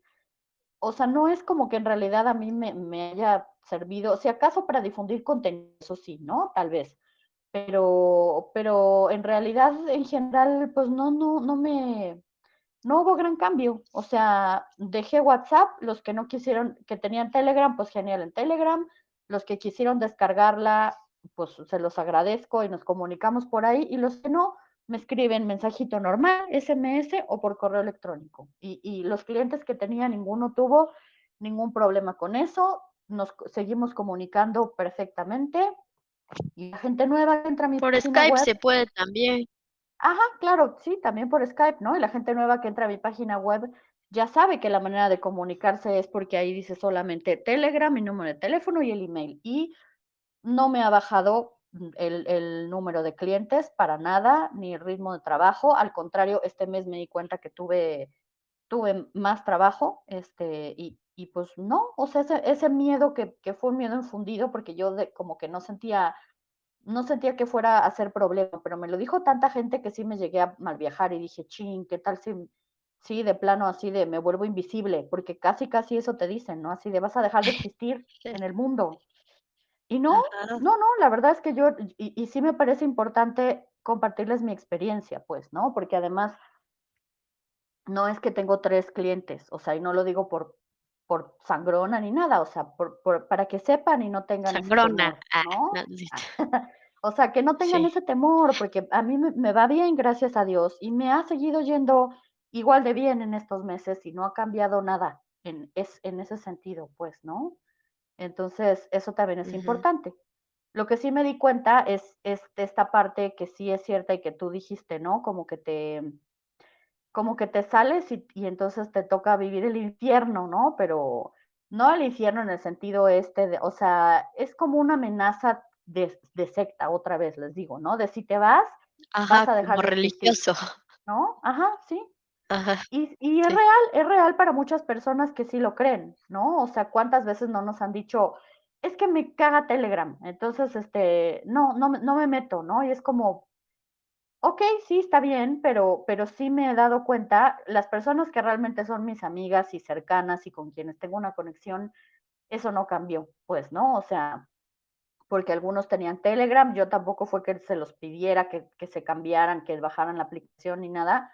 Speaker 2: O sea, no es como que en realidad a mí me me haya servido, si acaso para difundir contenido, eso sí, ¿no? Tal vez. Pero pero en realidad, en general, pues no no no me no hubo gran cambio. O sea, dejé WhatsApp, los que no quisieron que tenían Telegram, pues genial en Telegram, los que quisieron descargarla, pues se los agradezco y nos comunicamos por ahí, y los que no, me escriben mensajito normal, SMS o por correo electrónico. Y y los clientes que tenía, ninguno tuvo ningún problema con eso, nos seguimos comunicando perfectamente. Y la gente nueva entra a mi
Speaker 1: Por Skype
Speaker 2: web
Speaker 1: se puede también.
Speaker 2: Ajá, claro, sí, también por Skype, ¿no? Y la gente nueva que entra a mi página web ya sabe que la manera de comunicarse es porque ahí dice solamente Telegram, mi número de teléfono y el email. Y no me ha bajado, el el número de clientes para nada, ni el ritmo de trabajo. Al contrario, este mes me di cuenta que tuve tuve más trabajo, este, y y pues no, o sea, ese ese miedo que que fue un miedo infundido, porque yo como que no sentía no sentía que fuera a ser problema, pero me lo dijo tanta gente que sí me llegué a mal viajar y dije: "Chin, ¿qué tal si sí, de plano así de me vuelvo invisible?". Porque casi, casi eso te dicen, ¿no? Así de: "Vas a dejar de existir en el mundo". Y no, no, no, la verdad es que yo y y sí me parece importante compartirles mi experiencia, pues, ¿no? Porque además no es que tengo 3 clientes, o sea, y no lo digo por por sangrona ni nada, o sea, por por para que sepan y no tengan ese
Speaker 1: Sangrona.
Speaker 2: temor,
Speaker 1: Ah, no, cierto.
Speaker 2: O sea, que no tengan
Speaker 1: Sí.
Speaker 2: ese temor, porque a mí me me va bien, gracias a Dios, y me ha seguido yendo igual de bien en estos meses y no ha cambiado nada en es en ese sentido, pues, ¿no? Entonces, eso también es importante. Lo que sí me di cuenta es es esta parte que sí es cierta y que tú dijiste, ¿no? Como que te como que te sales y y entonces te toca vivir el infierno, ¿no? Pero no el infierno en el sentido este de o sea, es como una amenaza de de secta, otra vez les digo, ¿no? De si te vas,
Speaker 1: Ajá,
Speaker 2: vas a dejar
Speaker 1: como
Speaker 2: de existir,
Speaker 1: religioso.
Speaker 2: ¿no? Ajá, sí.
Speaker 1: Ajá,
Speaker 2: Y y es
Speaker 1: sí.
Speaker 2: real, es real para muchas personas que sí lo creen, ¿no? O sea, ¿cuántas veces no nos han dicho: "Es que me caga Telegram, entonces, este, no no no me meto", ¿no? Y es como, okey, sí, está bien, pero pero sí me he dado cuenta, las personas que realmente son mis amigas y cercanas y con quienes tengo una conexión, eso no cambió, pues, ¿no? O sea, porque algunos tenían Telegram, yo tampoco fue que se los pidiera que, que se cambiaran, que bajaran la aplicación ni nada,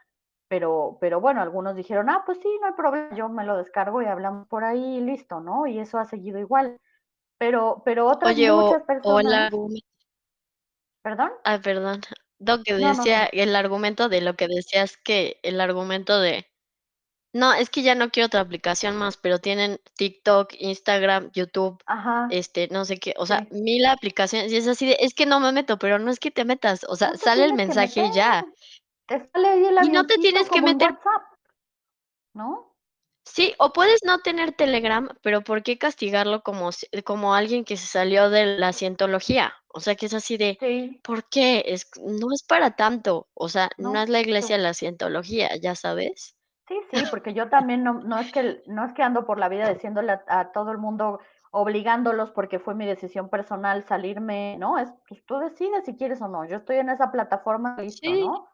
Speaker 2: pero, pero bueno, algunos dijeron, ah, pues sí, no hay problema, yo me lo descargo y hablamos por ahí y listo, ¿no? Y eso ha seguido igual. Pero, pero otras
Speaker 1: Oye,
Speaker 2: muchas personas,
Speaker 1: argumento
Speaker 2: ¿perdón?
Speaker 1: ay, perdón. No, que
Speaker 2: No, no,
Speaker 1: decía el argumento de lo que decías que el argumento de: "No, es que ya no quiero otra aplicación más", pero tienen TikTok, Instagram, YouTube,
Speaker 2: Ajá,
Speaker 1: este, no sé qué, o sea,
Speaker 2: sí.
Speaker 1: 1000 aplicaciones, y es así de: "Es que no me meto", pero no es que te metas, o sea, sale el mensaje y ya.
Speaker 2: Te sale ahí el
Speaker 1: Y no te tienes que meter
Speaker 2: WhatsApp, ¿no?
Speaker 1: Sí, o puedes no tener Telegram, pero ¿por qué castigarlo como como alguien que se salió de la cientología? O sea, que es así de,
Speaker 2: Sí,
Speaker 1: ¿por qué? Es no es para tanto, o sea, no es la iglesia la cientología, ¿ya sabes?
Speaker 2: Sí, sí, porque yo también no no es que no es que ando por la vida diciéndole a a todo el mundo, obligándolos, porque fue mi decisión personal salirme, ¿no? Es, pues, tú decides si quieres o no. Yo estoy en esa plataforma, listo,
Speaker 1: Sí,
Speaker 2: ¿no?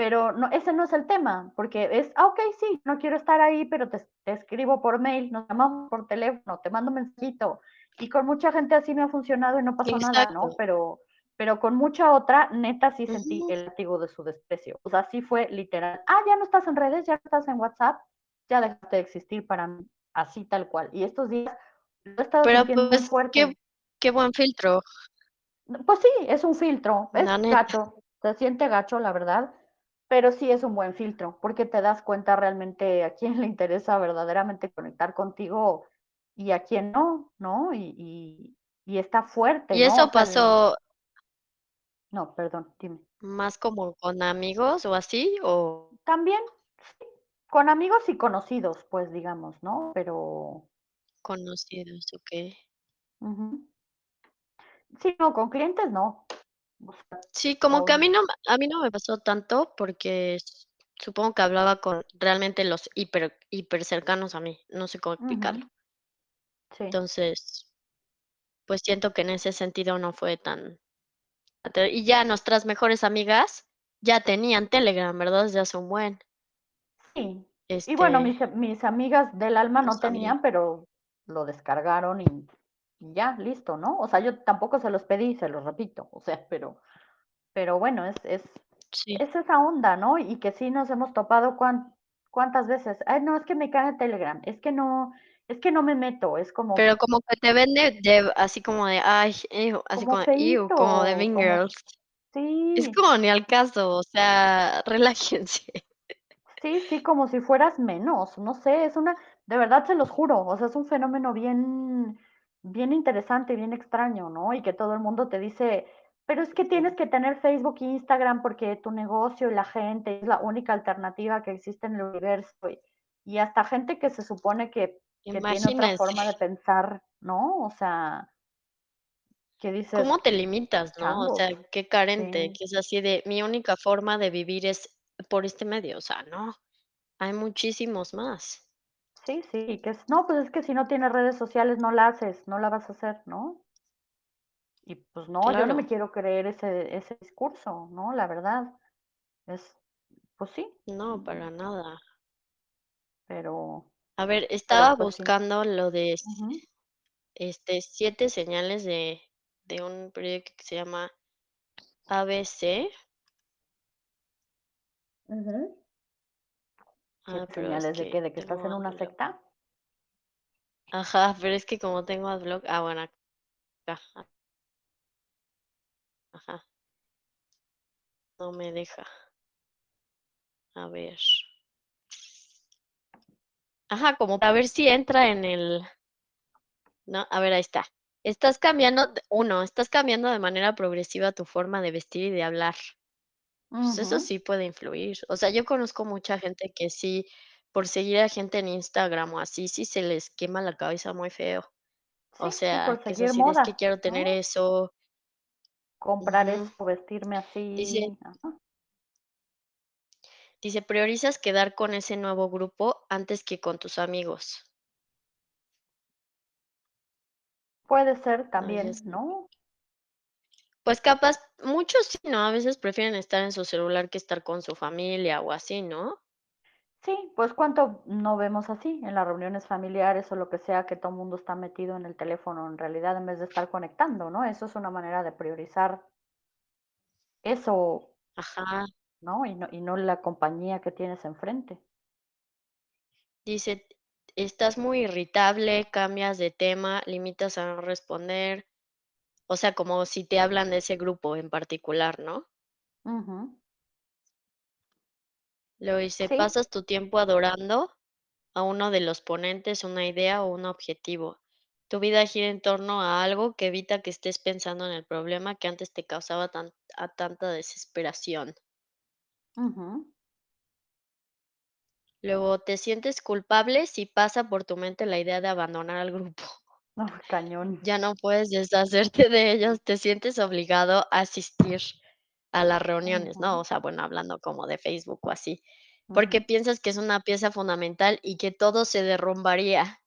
Speaker 2: Pero no, ese no es el tema, porque es, ah, okey, sí, no quiero estar ahí, pero te te escribo por mail, nos llamamos por teléfono, te mando un mensajito. Y con mucha gente así me ha funcionado y no pasó nada, ¿no? Pero pero con mucha otra, neta, sí sentí el látigo de su desprecio. O sea, sí fue literal, ah, ya no estás en redes, ya no estás en WhatsApp, ya dejaste de existir para mí, así tal cual. Y estos días lo he estado
Speaker 1: Pero,
Speaker 2: sintiendo muy
Speaker 1: pues, qué
Speaker 2: fuerte.
Speaker 1: qué buen filtro,
Speaker 2: Pues sí, es un filtro, es gacho, se siente gacho, la verdad, pero sí es un buen filtro, porque te das cuenta realmente a quién le interesa verdaderamente conectar contigo y a quién no, ¿no? Y y y está fuerte,
Speaker 1: ¿Y
Speaker 2: ¿no? O
Speaker 1: eso
Speaker 2: sea,
Speaker 1: pasó
Speaker 2: no, perdón, dime.
Speaker 1: más como con amigos o así, o
Speaker 2: También, sí, con amigos y conocidos, pues, digamos, ¿no? Pero
Speaker 1: conocidos?
Speaker 2: Ujú. Sí, no, con clientes no.
Speaker 1: Sí, como que a mí
Speaker 2: obvio.
Speaker 1: no me a mí no me pasó tanto, porque supongo que hablaba con realmente los hiper hiper cercanos a mí, no sé cómo explicarlo.
Speaker 2: Sí.
Speaker 1: Entonces, pues siento que en ese sentido no fue tan y ya nuestras mejores amigas ya tenían Telegram, ¿verdad? Desde hace un buen,
Speaker 2: Sí. Y bueno,
Speaker 1: este,
Speaker 2: mis mis amigas del alma
Speaker 1: no
Speaker 2: tenían, pero lo descargaron y ya, listo, ¿no? O sea, yo tampoco se los pedí, se los repito, o sea, pero pero bueno, es es
Speaker 1: Sí,
Speaker 2: es esa onda, ¿no? Y que sí nos hemos topado cuan cuántas veces: "Ay, no, es que me caga Telegram, es que no es que no me meto", es como
Speaker 1: pero como que te vende de así como de, ay, ew, así
Speaker 2: como
Speaker 1: como de, ew, como de Mean
Speaker 2: como
Speaker 1: Girls. Es
Speaker 2: sí.
Speaker 1: como ni al caso, o sea, relájense.
Speaker 2: Sí, sí, como si fueras menos, no sé, es una de verdad se los juro, o sea, es un fenómeno bien bien interesante, bien extraño, ¿no? Y que todo el mundo te dice: "Pero es que tienes que tener Facebook e Instagram porque tu negocio y la gente es la única alternativa que existe en el universo", y y hasta gente que se supone que que tiene otra forma de pensar, ¿no? O sea, que dices:
Speaker 1: ¿Cómo te limitas, no? O sea, qué carente,
Speaker 2: Sí.
Speaker 1: que es así de, mi única forma de vivir es por este medio, o sea, no, hay muchísimos más.
Speaker 2: Sí, sí, que es no, pues es que si no tienes redes sociales no la haces, no la vas a hacer, ¿no? Y pues no, yo no me quiero creer ese ese discurso, ¿no? La verdad, es pues sí,
Speaker 1: no, para nada.
Speaker 2: pero
Speaker 1: A ver, estaba
Speaker 2: pues sí.
Speaker 1: buscando lo de, este, 7 señales de de un periódico que se llama ABC.
Speaker 2: ¿Qué
Speaker 1: Ah, pero es
Speaker 2: señales de
Speaker 1: que
Speaker 2: qué? ¿De que estás en una secta?
Speaker 1: Ajá, pero es que como tengo adblock ah, bueno, acá, a ajá, no me deja. A ver. Ajá, como para ver si entra en el no, a ver, ahí está. Estás cambiando 1, estás cambiando de manera progresiva tu forma de vestir y de hablar. Pues eso
Speaker 2: Ujú.
Speaker 1: sí puede influir. O sea, yo conozco mucha gente que sí, por seguir a gente en Instagram o así, sí se les quema la cabeza muy feo. O
Speaker 2: Sí, sí, por
Speaker 1: sea, que es
Speaker 2: seguir
Speaker 1: así de: "Es que
Speaker 2: moda,
Speaker 1: quiero tener
Speaker 2: ¿no?
Speaker 1: eso".
Speaker 2: Comprar
Speaker 1: Ujú.
Speaker 2: eso, vestirme
Speaker 1: Dice
Speaker 2: así, ajá.
Speaker 1: dice: "Priorizas quedar con ese nuevo grupo antes que con tus amigos".
Speaker 2: Puede ser también, ¿no?
Speaker 1: Pues capaz, muchos sí, ¿no? A veces prefieren estar en su celular que estar con su familia o así, ¿no?
Speaker 2: Sí, pues, ¿cuánto no vemos así en las reuniones familiares o lo que sea, que todo mundo está metido en el teléfono en realidad en vez de estar conectando, ¿no? Eso es una manera de priorizar eso,
Speaker 1: Ajá.
Speaker 2: ¿no? Y no y no la compañía que tienes enfrente.
Speaker 1: Dice: "Estás muy irritable, cambias de tema, limitas a no responder". O sea, como si te hablan de ese grupo en particular, ¿no?
Speaker 2: Ujú.
Speaker 1: Luego dice:
Speaker 2: Sí.
Speaker 1: "Pasas tu tiempo adorando a uno de los ponentes, una idea o un objetivo. Tu vida gira en torno a algo que evita que estés pensando en el problema que antes te causaba tan a tanta desesperación". Luego, te sientes culpable si pasa por tu mente la idea de abandonar al grupo.
Speaker 2: Cañón.
Speaker 1: Ya no puedes deshacerte de ellos, te sientes obligado a asistir a las reuniones, ¿no? O sea, bueno, hablando como de Facebook o así, porque piensas que es una pieza fundamental y que todo se derrumbaría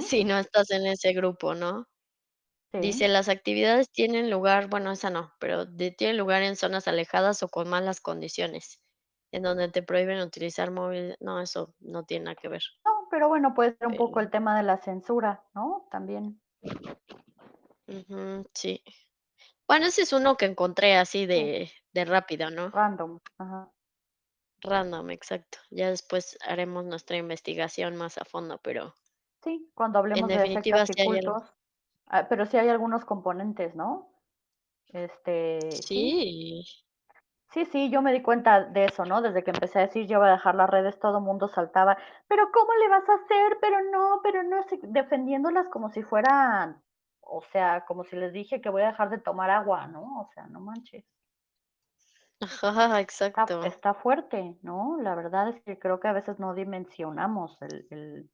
Speaker 1: si no estás en ese grupo, ¿no? Dice. "Las actividades tienen lugar", bueno, esa no, pero de tienen lugar en zonas alejadas o con malas condiciones, en donde te prohíben utilizar móvil no, eso no tiene nada que ver.
Speaker 2: No, pero bueno, puede ser un poco el tema de la censura, ¿no? También.
Speaker 1: Sí. Bueno, ese es uno que encontré así
Speaker 2: Sí.
Speaker 1: de de rápido, ¿no?
Speaker 2: Random, ajá.
Speaker 1: Random, exacto. Ya después haremos nuestra investigación más a fondo, pero
Speaker 2: Sí, cuando
Speaker 1: en
Speaker 2: hablemos de
Speaker 1: definitiva, sí hay algo.
Speaker 2: cultos, ah, pero sí hay algunos componentes, ¿no? Este, sí.
Speaker 1: Sí.
Speaker 2: Sí, sí, yo me di cuenta de eso, ¿no? Desde que empecé a decir: "Ya voy a dejar las redes", todo mundo saltaba: "Pero, ¿cómo le vas a hacer? Pero no, pero no sé", defendiéndolas como si fueran, o sea, como si les dije que voy a dejar de tomar agua, ¿no? O sea, no manches.
Speaker 1: Ajá,
Speaker 2: Está
Speaker 1: exacto.
Speaker 2: está fuerte, ¿no? La verdad es que creo que a veces no dimensionamos el el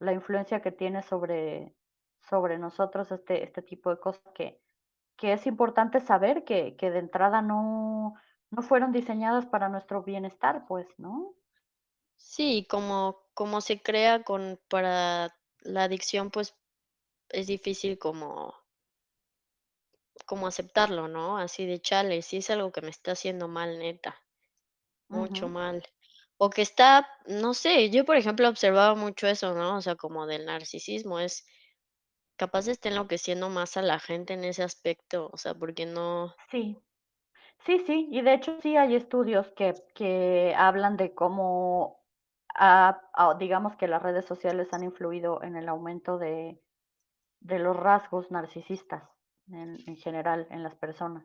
Speaker 2: la influencia que tiene sobre sobre nosotros este este tipo de cosas que que es importante saber que que de entrada no no fueron diseñadas para nuestro bienestar, pues, ¿no?
Speaker 1: Sí, como como se crea con para la adicción, pues, es difícil como como aceptarlo, ¿no? Así de: "Chale, sí es algo que me está haciendo mal, neta, mucho mal". O que está, no sé, yo, por ejemplo, observaba mucho eso, ¿no? O sea, como del narcisismo, es capaz está enloqueciendo más a la gente en ese aspecto, o sea, porque no
Speaker 2: Sí. Sí, sí, y de hecho sí hay estudios que que hablan de cómo, ah, digamos que las redes sociales han influido en el aumento de de los rasgos narcisistas en en general en las personas.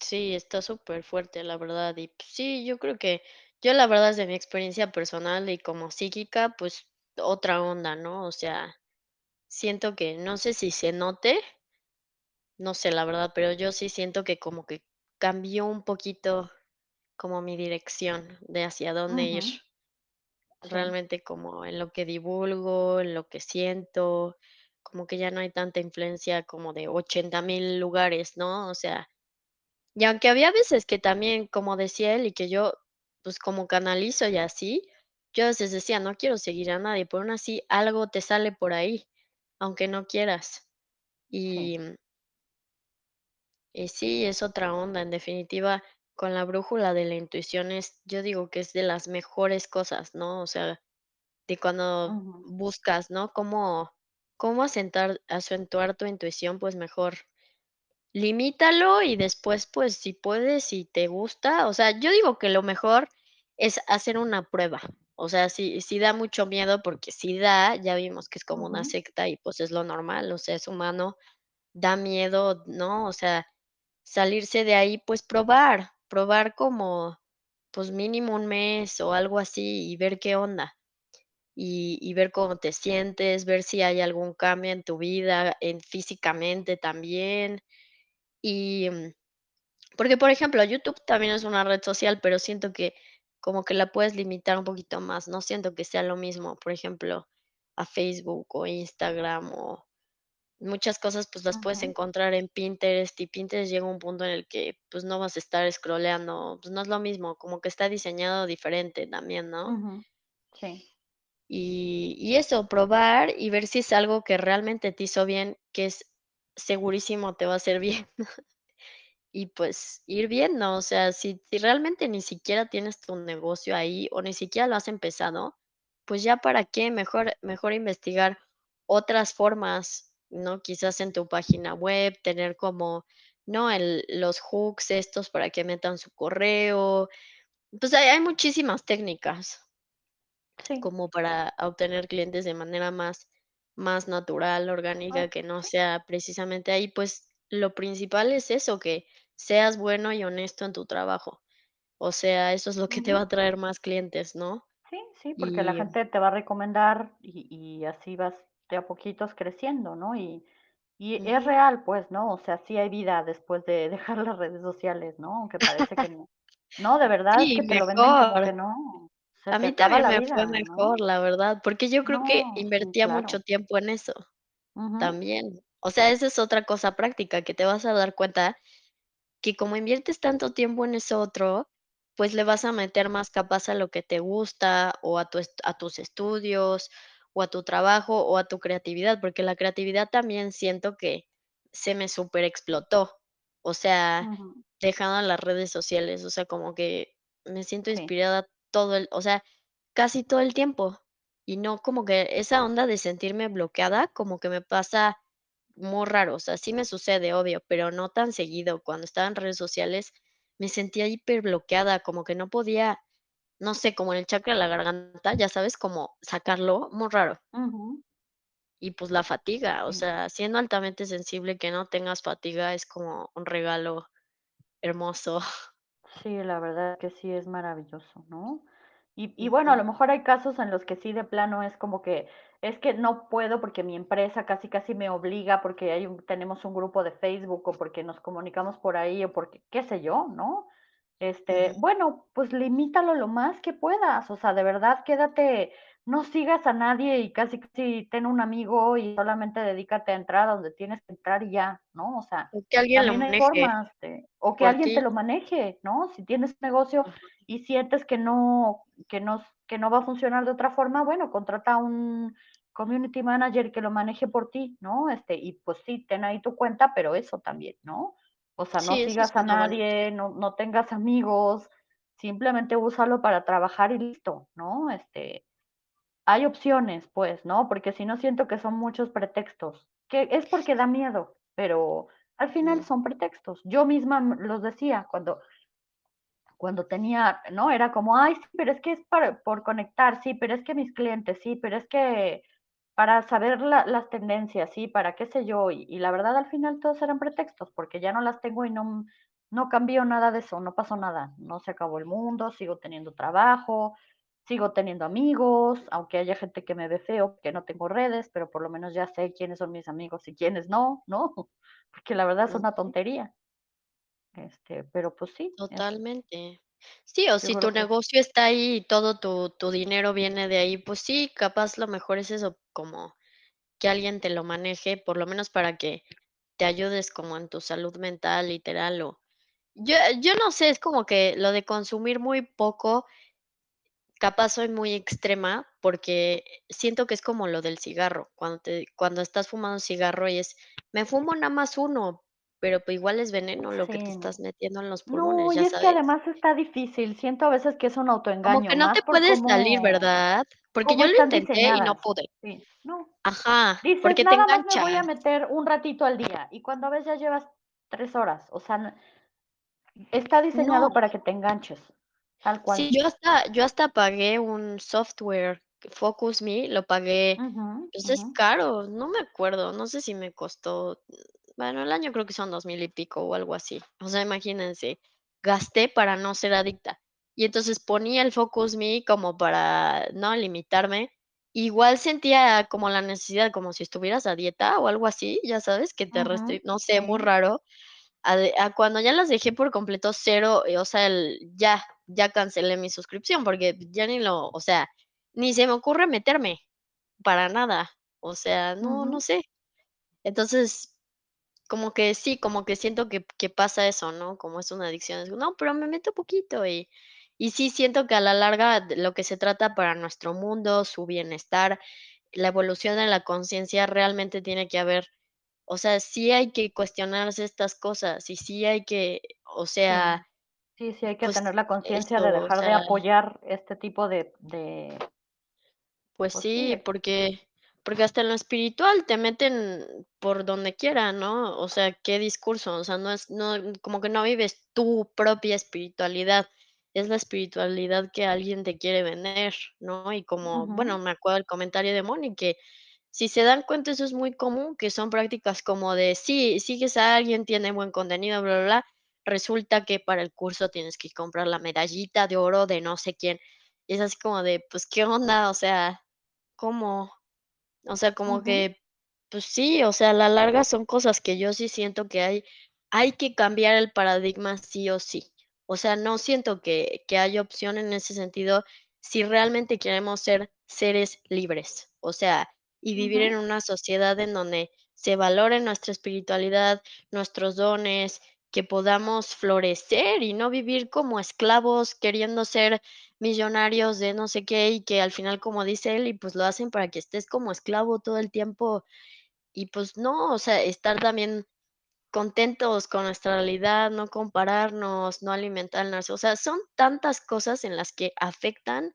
Speaker 1: Sí, está superfuerte, la verdad. Y, pues sí, yo creo que yo, la verdad, desde mi experiencia personal y como psíquica, pues, otra onda, ¿no? O sea, siento que no sé si se note no sé, la verdad, pero yo sí siento que como que cambió un poquito como mi dirección de hacia dónde ir.
Speaker 2: Ujú.
Speaker 1: Realmente como en lo que divulgo, en lo que siento, como que ya no hay tanta influencia como de 80,000 lugares, ¿no? O sea, y aunque había veces que también, como decía él, y que yo, pues, como canalizo y así, yo a veces decía: "No quiero seguir a nadie", pero aún así algo te sale por ahí, aunque no quieras.
Speaker 2: Sí.
Speaker 1: Y y sí, es otra onda, en definitiva, con la brújula de la intuición es yo digo que es de las mejores cosas, ¿no? O sea, de cuando
Speaker 2: Ujú.
Speaker 1: buscas, ¿no? Cómo cómo asentar acentuar tu intuición, pues mejor. limítalo y después, pues, si puedes, si te gusta, o sea, yo digo que lo mejor es hacer una prueba. O sea, sí sí da mucho miedo, porque sí da, ya vimos que es como una
Speaker 2: Ujú.
Speaker 1: secta y, pues, es lo normal, o sea, es humano, da miedo, ¿no? O sea, salirse de ahí, pues, probar, probar como, pues, mínimo un mes o algo así y ver qué onda. Y y ver cómo te sientes, ver si hay algún cambio en tu vida, en físicamente también. Y, mm, porque, por ejemplo, YouTube también es una red social, pero siento que como que la puedes limitar un poquito más, no siento que sea lo mismo, por ejemplo, a Facebook o Instagram o muchas cosas, pues, las puedes
Speaker 2: Ujú.
Speaker 1: encontrar en Pinterest, y Pinterest llega un punto en el que, pues, no vas a estar scrolleando, pues, no es lo mismo, como que está diseñado diferente también, ¿no?
Speaker 2: Ujú. Sí.
Speaker 1: Y y eso, probar y ver si es algo que realmente te hizo bien, que es segurísimo te va a hacer bien. Y, pues, ir viendo, o sea, si si realmente ni siquiera tienes tu negocio ahí, o ni siquiera lo has empezado, pues, ya para qué, mejor mejor investigar otras formas, ¿no? Quizás en tu página web, tener como, ¿no? El los hooks estos para que metan su correo. Pues, hay hay muchísimas técnicas
Speaker 2: Sí.
Speaker 1: como para obtener clientes de manera más más natural, orgánica, que no sea precisamente ahí, pues, lo principal es eso, que seas bueno y honesto en tu trabajo. O sea, eso es lo que te va a traer más clientes, ¿no?
Speaker 2: Sí, sí, porque la gente te va a recomendar y y así vas de a poquitos creciendo, ¿no? Y y es real, pues, ¿no? O sea, sí hay vida después de dejar las redes sociales, ¿no? Aunque parece que no. No, de verdad es
Speaker 1: Sí,
Speaker 2: que te lo venden como
Speaker 1: mejor.
Speaker 2: que no, se
Speaker 1: A mí también
Speaker 2: la
Speaker 1: me
Speaker 2: vida,
Speaker 1: fue
Speaker 2: ¿no?
Speaker 1: mejor, la verdad, porque yo creo que
Speaker 2: No,
Speaker 1: invertía mucho tiempo en eso, también. O sea, esa es otra cosa práctica, que te vas a dar cuenta que como inviertes tanto tiempo en eso otro, pues, le vas a meter más capaz a lo que te gusta, o a tu a tus estudios, o a tu trabajo, o a tu creatividad, porque la creatividad también siento que se me superexplotó. O sea,
Speaker 2: Ujú.
Speaker 1: dejando las redes sociales, o sea, como que me siento
Speaker 2: Sí.
Speaker 1: inspirada todo el o sea, casi todo el tiempo. Y no como que esa onda de sentirme bloqueada, como que me pasa muy raro, o sea, sí me sucede, obvio, pero no tan seguido. Cuando estaba en redes sociales, me sentía hiperbloqueada, como que no podía, no sé, como en el chakra de la garganta, ¿ya sabes? Como sacarlo, muy raro. Y, pues, la fatiga, o sea, siendo altamente sensible, que no tengas fatiga es como un regalo hermoso.
Speaker 2: Sí, la verdad que sí es maravilloso, ¿no? Y y bueno, a lo mejor hay casos en los que sí de plano es como que, es que no puedo porque mi empresa casi, casi me obliga, porque hay un tenemos un grupo de Facebook, o porque nos comunicamos por ahí, o porque qué sé yo, ¿no? Este, bueno, pues limítalo lo más que puedas, o sea, de verdad quédate, no sigas a nadie y casi, casi ten un amigo y solamente dedícate a entrar a donde tienes que entrar y ya, ¿no? O sea,
Speaker 1: O que alguien lo maneje
Speaker 2: o que alguien te lo maneje, ¿no? Si tienes negocio
Speaker 1: Ujú.
Speaker 2: y sientes que no que no que no va a funcionar de otra forma, bueno, contrata a un community manager que lo maneje por ti, ¿no? Este, y pues sí, ten ahí tu cuenta, pero eso también, ¿no? O sea, no
Speaker 1: Sí,
Speaker 2: sigas a nadie, no no tengas amigos, simplemente úsalo para trabajar y listo, ¿no? Este, hay opciones, pues, ¿no? Porque si no, siento que son muchos pretextos, que es porque da miedo, pero al final son pretextos. Yo misma, los decía cuando cuando tenía, ¿no? Era como: "Ay, sí, pero es que es para por conectar, sí, pero es que mis clientes, sí, pero es que para saber la las tendencias, sí, para qué sé yo", y y la verdad, al final todos eran pretextos, porque ya no las tengo y no no cambió nada de eso, no pasó nada, no se acabó el mundo, sigo teniendo trabajo, sigo teniendo amigos, aunque haya gente que me ve feo, que no tengo redes, pero por lo menos ya sé quiénes son mis amigos y quiénes no, ¿no? Porque la verdad es una
Speaker 1: Ujú.
Speaker 2: tontería. Este, pero pues sí,
Speaker 1: Totalmente. Sí, o si tu negocio está ahí y todo tu tu dinero viene de ahí, pues sí, capaz lo mejor es eso, como que alguien te lo maneje, por lo menos para que te ayudes como en tu salud mental, literal, o yo yo no sé, es como que lo de consumir muy poco capaz soy muy extrema, porque siento que es como lo del cigarro, cuando te cuando estás fumando cigarro y es: "Me fumo nada más 1", pero, pues, igual es veneno lo que te
Speaker 2: Sí,
Speaker 1: estás
Speaker 2: no.
Speaker 1: metiendo en los
Speaker 2: No,
Speaker 1: pulmones,
Speaker 2: y
Speaker 1: ¿ya
Speaker 2: es que además está difícil, siento a veces que es un
Speaker 1: Como
Speaker 2: autoengaño,
Speaker 1: que no te puedes salir, ¿verdad? Porque yo lo intenté y no pude.
Speaker 2: Sí, no.
Speaker 1: Ajá,
Speaker 2: Dices:
Speaker 1: porque te
Speaker 2: "Nada más me voy a
Speaker 1: engancha.
Speaker 2: meter un ratito al día", y cuando ves ya llevas 3 horas, o sea, está diseñado
Speaker 1: No.
Speaker 2: para que te enganches, tal
Speaker 1: Sí,
Speaker 2: cual.
Speaker 1: yo hasta yo hasta pagué un software, Focus Me, lo pagué,
Speaker 2: Ujú,
Speaker 1: pues, es caro, no me acuerdo, no sé si me costó, bueno, al año creo que son 2000 y pico o algo así. O sea, imagínense, gasté para no ser adicta. Y entonces ponía el Focus Me como para no limitarme. Igual sentía como la necesidad, como si estuvieras a dieta o algo así, ya sabes, que te restri no sé, muy raro. A a cuando ya las dejé por completo, cero, eh, o sea, el ya ya cancelé mi suscripción, porque ya ni lo o sea, ni se me ocurre meterme, para nada. O sea, no, no sé. Entonces, como que sí, como que siento que que pasa eso, ¿no? Como es una adicción, es: "No, pero me meto poquito", y y sí siento que a la larga lo que se trata para nuestro mundo, su bienestar, la evolución de la conciencia realmente tiene que haber o sea, sí hay que cuestionarse estas cosas, y sí hay que, o sea
Speaker 2: Sí, sí, sí hay que
Speaker 1: pues
Speaker 2: tener la conciencia de
Speaker 1: o
Speaker 2: dejar de apoyar este tipo de de
Speaker 1: Pues
Speaker 2: pues sí,
Speaker 1: porque porque hasta en lo espiritual te meten por donde quiera, ¿no? O sea, ¿qué discurso? O sea, no es no como que no vives tu propia espiritualidad, es la espiritualidad que alguien te quiere vender, ¿no? Y como, bueno, me acuerdo del comentario de Moni, que si se dan cuenta, eso es muy común, que son prácticas como de sí, sigues a alguien, tiene buen contenido, bla, bla, bla, resulta que para el curso tienes que comprar la medallita de oro de no sé quién. Y es así como de, pues, ¿qué onda? O sea, ¿cómo? O sea, como que, pues sí, o sea, a la larga son cosas que yo sí siento que hay hay que cambiar el paradigma sí o sí. O sea, no siento que que haya opción en ese sentido, si realmente queremos ser seres libres. O sea, y vivir en una sociedad en donde se valore nuestra espiritualidad, nuestros dones, que podamos florecer y no vivir como esclavos queriendo ser millonarios de no sé qué, y que al final, como dice él, y pues lo hacen para que estés como esclavo todo el tiempo. Y pues no, o sea, estar también contentos con nuestra realidad, no compararnos, no alimentarnos. O sea, son tantas cosas en las que afectan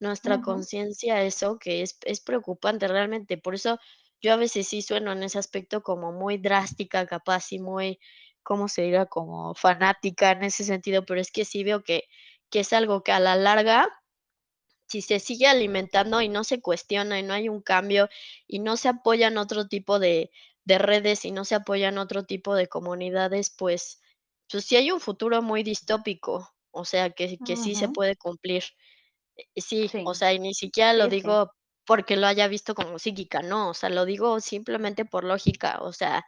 Speaker 1: nuestra conciencia eso, que es es preocupante realmente. Por eso yo a veces sí sueno en ese aspecto como muy drástica, capaz, y muy, ¿cómo se diga? Como fanática en ese sentido, pero es que sí veo que que es algo que a la larga, si se sigue alimentando y no se cuestiona, y no hay un cambio, y no se apoyan otro tipo de de redes, y no se apoyan otro tipo de comunidades, pues pues sí hay un futuro muy distópico. O sea, que que sí se puede cumplir. Eh, sí, o sea, y ni siquiera lo
Speaker 2: sí, sí.
Speaker 1: digo porque lo haya visto como psíquica, no, o sea, lo digo simplemente por lógica. O sea,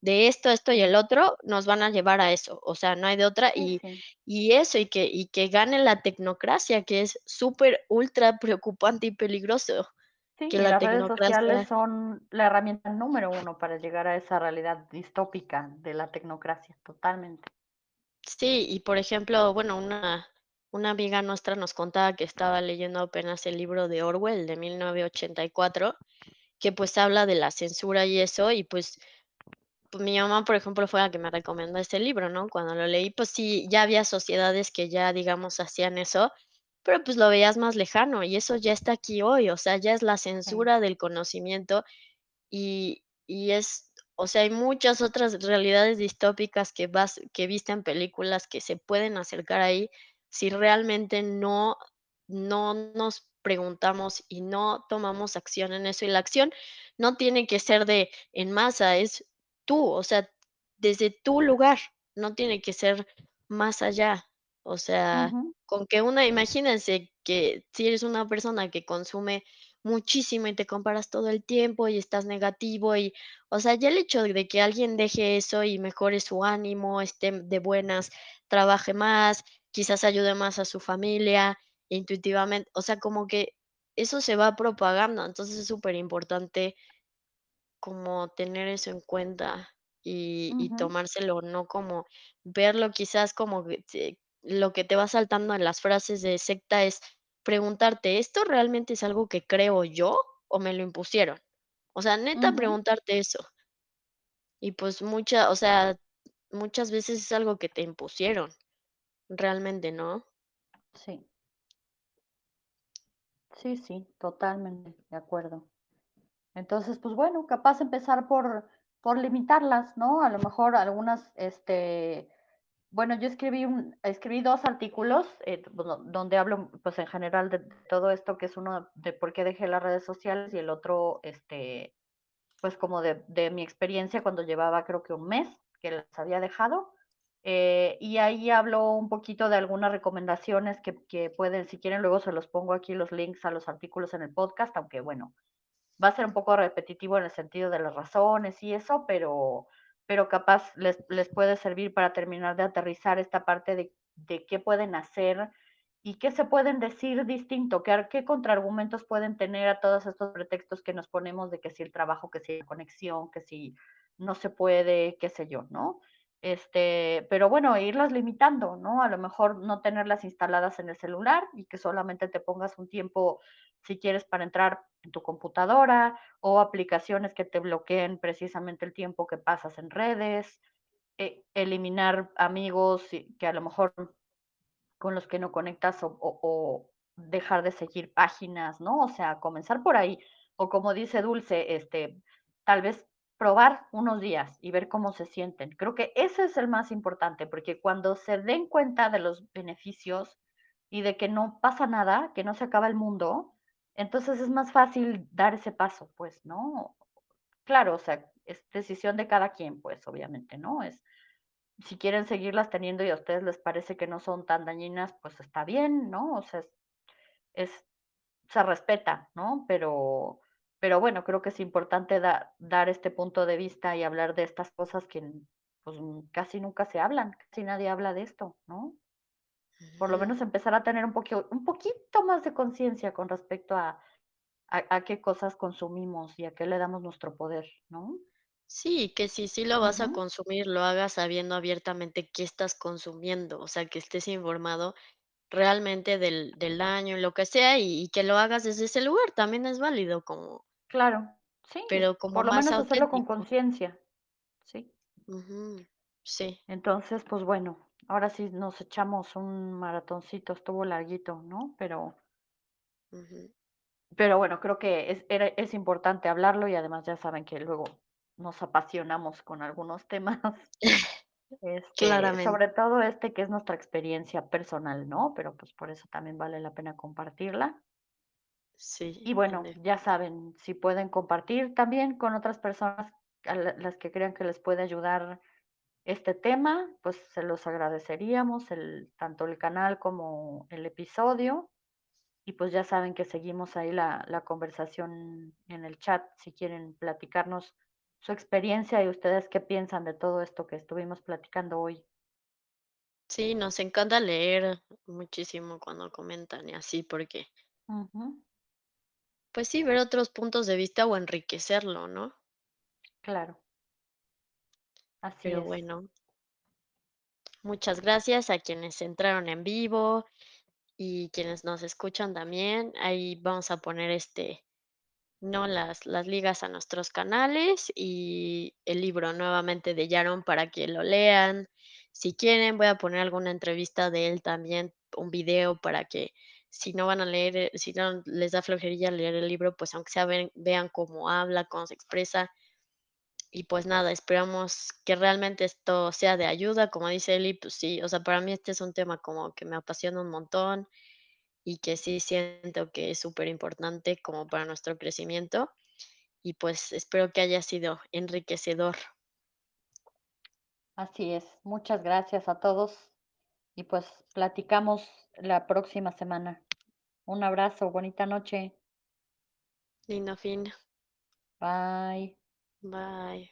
Speaker 1: de esto, esto y el otro nos van a llevar a eso. O sea, no hay de otra. Y y eso, y que y que gane la tecnocracia, que es súper ultra preocupante y peligroso,
Speaker 2: Sí,
Speaker 1: que
Speaker 2: y
Speaker 1: la
Speaker 2: las redes sociales son la herramienta número 1 para llegar a esa realidad distópica de la tecnocracia, totalmente.
Speaker 1: Sí, y por ejemplo, bueno, una una amiga nuestra nos contaba que estaba leyendo apenas el libro de Orwell de 1984, que, pues, habla de la censura y eso, y pues mi mamá, por ejemplo, fue la que me recomendó ese libro, ¿no? Cuando lo leí, pues sí, ya había sociedades que ya, digamos, hacían eso, pero, pues, lo veías más lejano, y eso ya está aquí hoy, o sea, ya es la
Speaker 2: Sí.
Speaker 1: censura del conocimiento, y y es o sea, hay muchas otras realidades distópicas que vas que viste en películas que se pueden acercar ahí, si realmente no no nos preguntamos y no tomamos acción en eso. Y la acción no tiene que ser de en masa, es tú, o sea, desde tu lugar, no tiene que ser más allá. O sea, con que una imagínense que si eres una persona que consume muchísimo y te comparas todo el tiempo y estás negativo y, o sea, ya el hecho de que alguien deje eso y mejore su ánimo, esté de buenas, trabaje más, quizás ayude más a su familia, intuitivamente, o sea, como que eso se va propagando. Entonces, es superimportante como tener eso en cuenta y tomárselo, no como verlo quizás como te lo que te va saltando en las frases de secta es preguntarte: "¿Esto realmente es algo que creo yo o me lo impusieron?". O sea, neta preguntarte eso. Y pues mucha o sea, muchas veces es algo que te impusieron, realmente, ¿no?
Speaker 2: Sí. Sí, sí, totalmente de acuerdo. Entonces, pues bueno, capaz empezar por por limitarlas, ¿no? A lo mejor algunas, este, bueno, yo escribí un escribí 2 artículos, eh, donde hablo, pues, en general de todo esto, que es uno de por qué dejé las redes sociales y el otro, este, pues, como de de mi experiencia cuando llevaba, creo que un mes que las había dejado. Eh, y ahí hablo un poquito de algunas recomendaciones que que pueden, si quieren, luego se los pongo aquí los links a los artículos en el podcast, aunque bueno, va a ser un poco repetitivo en el sentido de las razones y eso, pero, pero capaz les, les puede servir para terminar de aterrizar esta parte de, de qué pueden hacer y qué se pueden decir distinto, qué, qué contraargumentos pueden tener a todos estos pretextos que nos ponemos de que si el trabajo, que si la conexión, que si no se puede, qué sé yo, ¿no? Este, pero bueno, irlas limitando, ¿no? A lo mejor no tenerlas instaladas en el celular y que solamente te pongas un tiempo si quieres para entrar en tu computadora o aplicaciones que te bloqueen precisamente el tiempo que pasas en redes, eh, eliminar amigos que a lo mejor con los que no conectas o, o- o dejar de seguir páginas, ¿no? O sea, comenzar por ahí. O como dice Dulce, este, tal vez probar unos días y ver cómo se sienten. Creo que ese es el más importante, porque cuando se den cuenta de los beneficios y de que no pasa nada, que no se acaba el mundo, entonces es más fácil dar ese paso, pues, ¿no? Claro, o sea, es decisión de cada quien, pues, obviamente, ¿no? Es si quieren seguirlas teniendo y a ustedes les parece que no son tan dañinas, pues está bien, ¿no? O sea, es se respeta, ¿no? Pero pero bueno, creo que es importante da dar este punto de vista y hablar de estas cosas que, pues, casi nunca se hablan, casi nadie habla de esto, ¿no? Por lo menos empezar a tener un poquio un poquito más de conciencia con respecto a a a qué cosas consumimos y a qué le damos nuestro poder, ¿no?
Speaker 1: Sí, que si sí lo vas a consumir, lo hagas sabiendo abiertamente qué estás consumiendo, o sea, que estés informado realmente del del daño, lo que sea, y y que lo hagas desde ese lugar, también es válido como
Speaker 2: claro, sí,
Speaker 1: pero como
Speaker 2: por lo
Speaker 1: más
Speaker 2: menos hacerlo con
Speaker 1: auténtico.
Speaker 2: conciencia, sí.
Speaker 1: Sí,
Speaker 2: Entonces, pues bueno, ahora sí nos echamos un maratoncito, estuvo larguito, ¿no? Pero, pero bueno, creo que es, era- es importante hablarlo y además ya saben que luego nos apasionamos con algunos temas, este,
Speaker 1: Claramente,
Speaker 2: sobre todo este que es nuestra experiencia personal, ¿no? Pero pues por eso también vale la pena compartirla.
Speaker 1: sí,
Speaker 2: Y
Speaker 1: en
Speaker 2: bueno, ya saben, si pueden compartir también con otras personas a la- las que crean que les puede ayudar este tema, pues se los agradeceríamos, el, tanto el canal como el episodio. Y pues ya saben que seguimos ahí la, la conversación en el chat si quieren platicarnos su experiencia y ustedes qué piensan de todo esto que estuvimos platicando hoy.
Speaker 1: sí, nos encanta leer muchísimo cuando comentan y así, porque, pues sí, ver otros puntos de vista o enriquecerlo, ¿no?
Speaker 2: claro, así
Speaker 1: Pero
Speaker 2: es.
Speaker 1: bueno, muchas gracias a quienes entraron en vivo y quienes nos escuchan también. Ahí vamos a poner, este, ¿no? Las las ligas a nuestros canales y el libro nuevamente de Yaron para que lo lean. Si quieren, voy a poner alguna entrevista de él también, un video para que si no van a leer, eh, si no les da flojerilla leer el libro, pues aunque sea ven vean cómo habla, cómo se expresa. Y pues nada, esperamos que realmente esto sea de ayuda, como dice Eli, pues sí, o sea, para mí este es un tema como que me apasiona un montón y que sí siento que es súper importante como para nuestro crecimiento y pues espero que haya sido enriquecedor.
Speaker 2: Así es. Muchas gracias a todos y pues platicamos la próxima semana. Un abrazo, bonita noche.
Speaker 1: Lindo fin.
Speaker 2: Bye.
Speaker 1: Bye.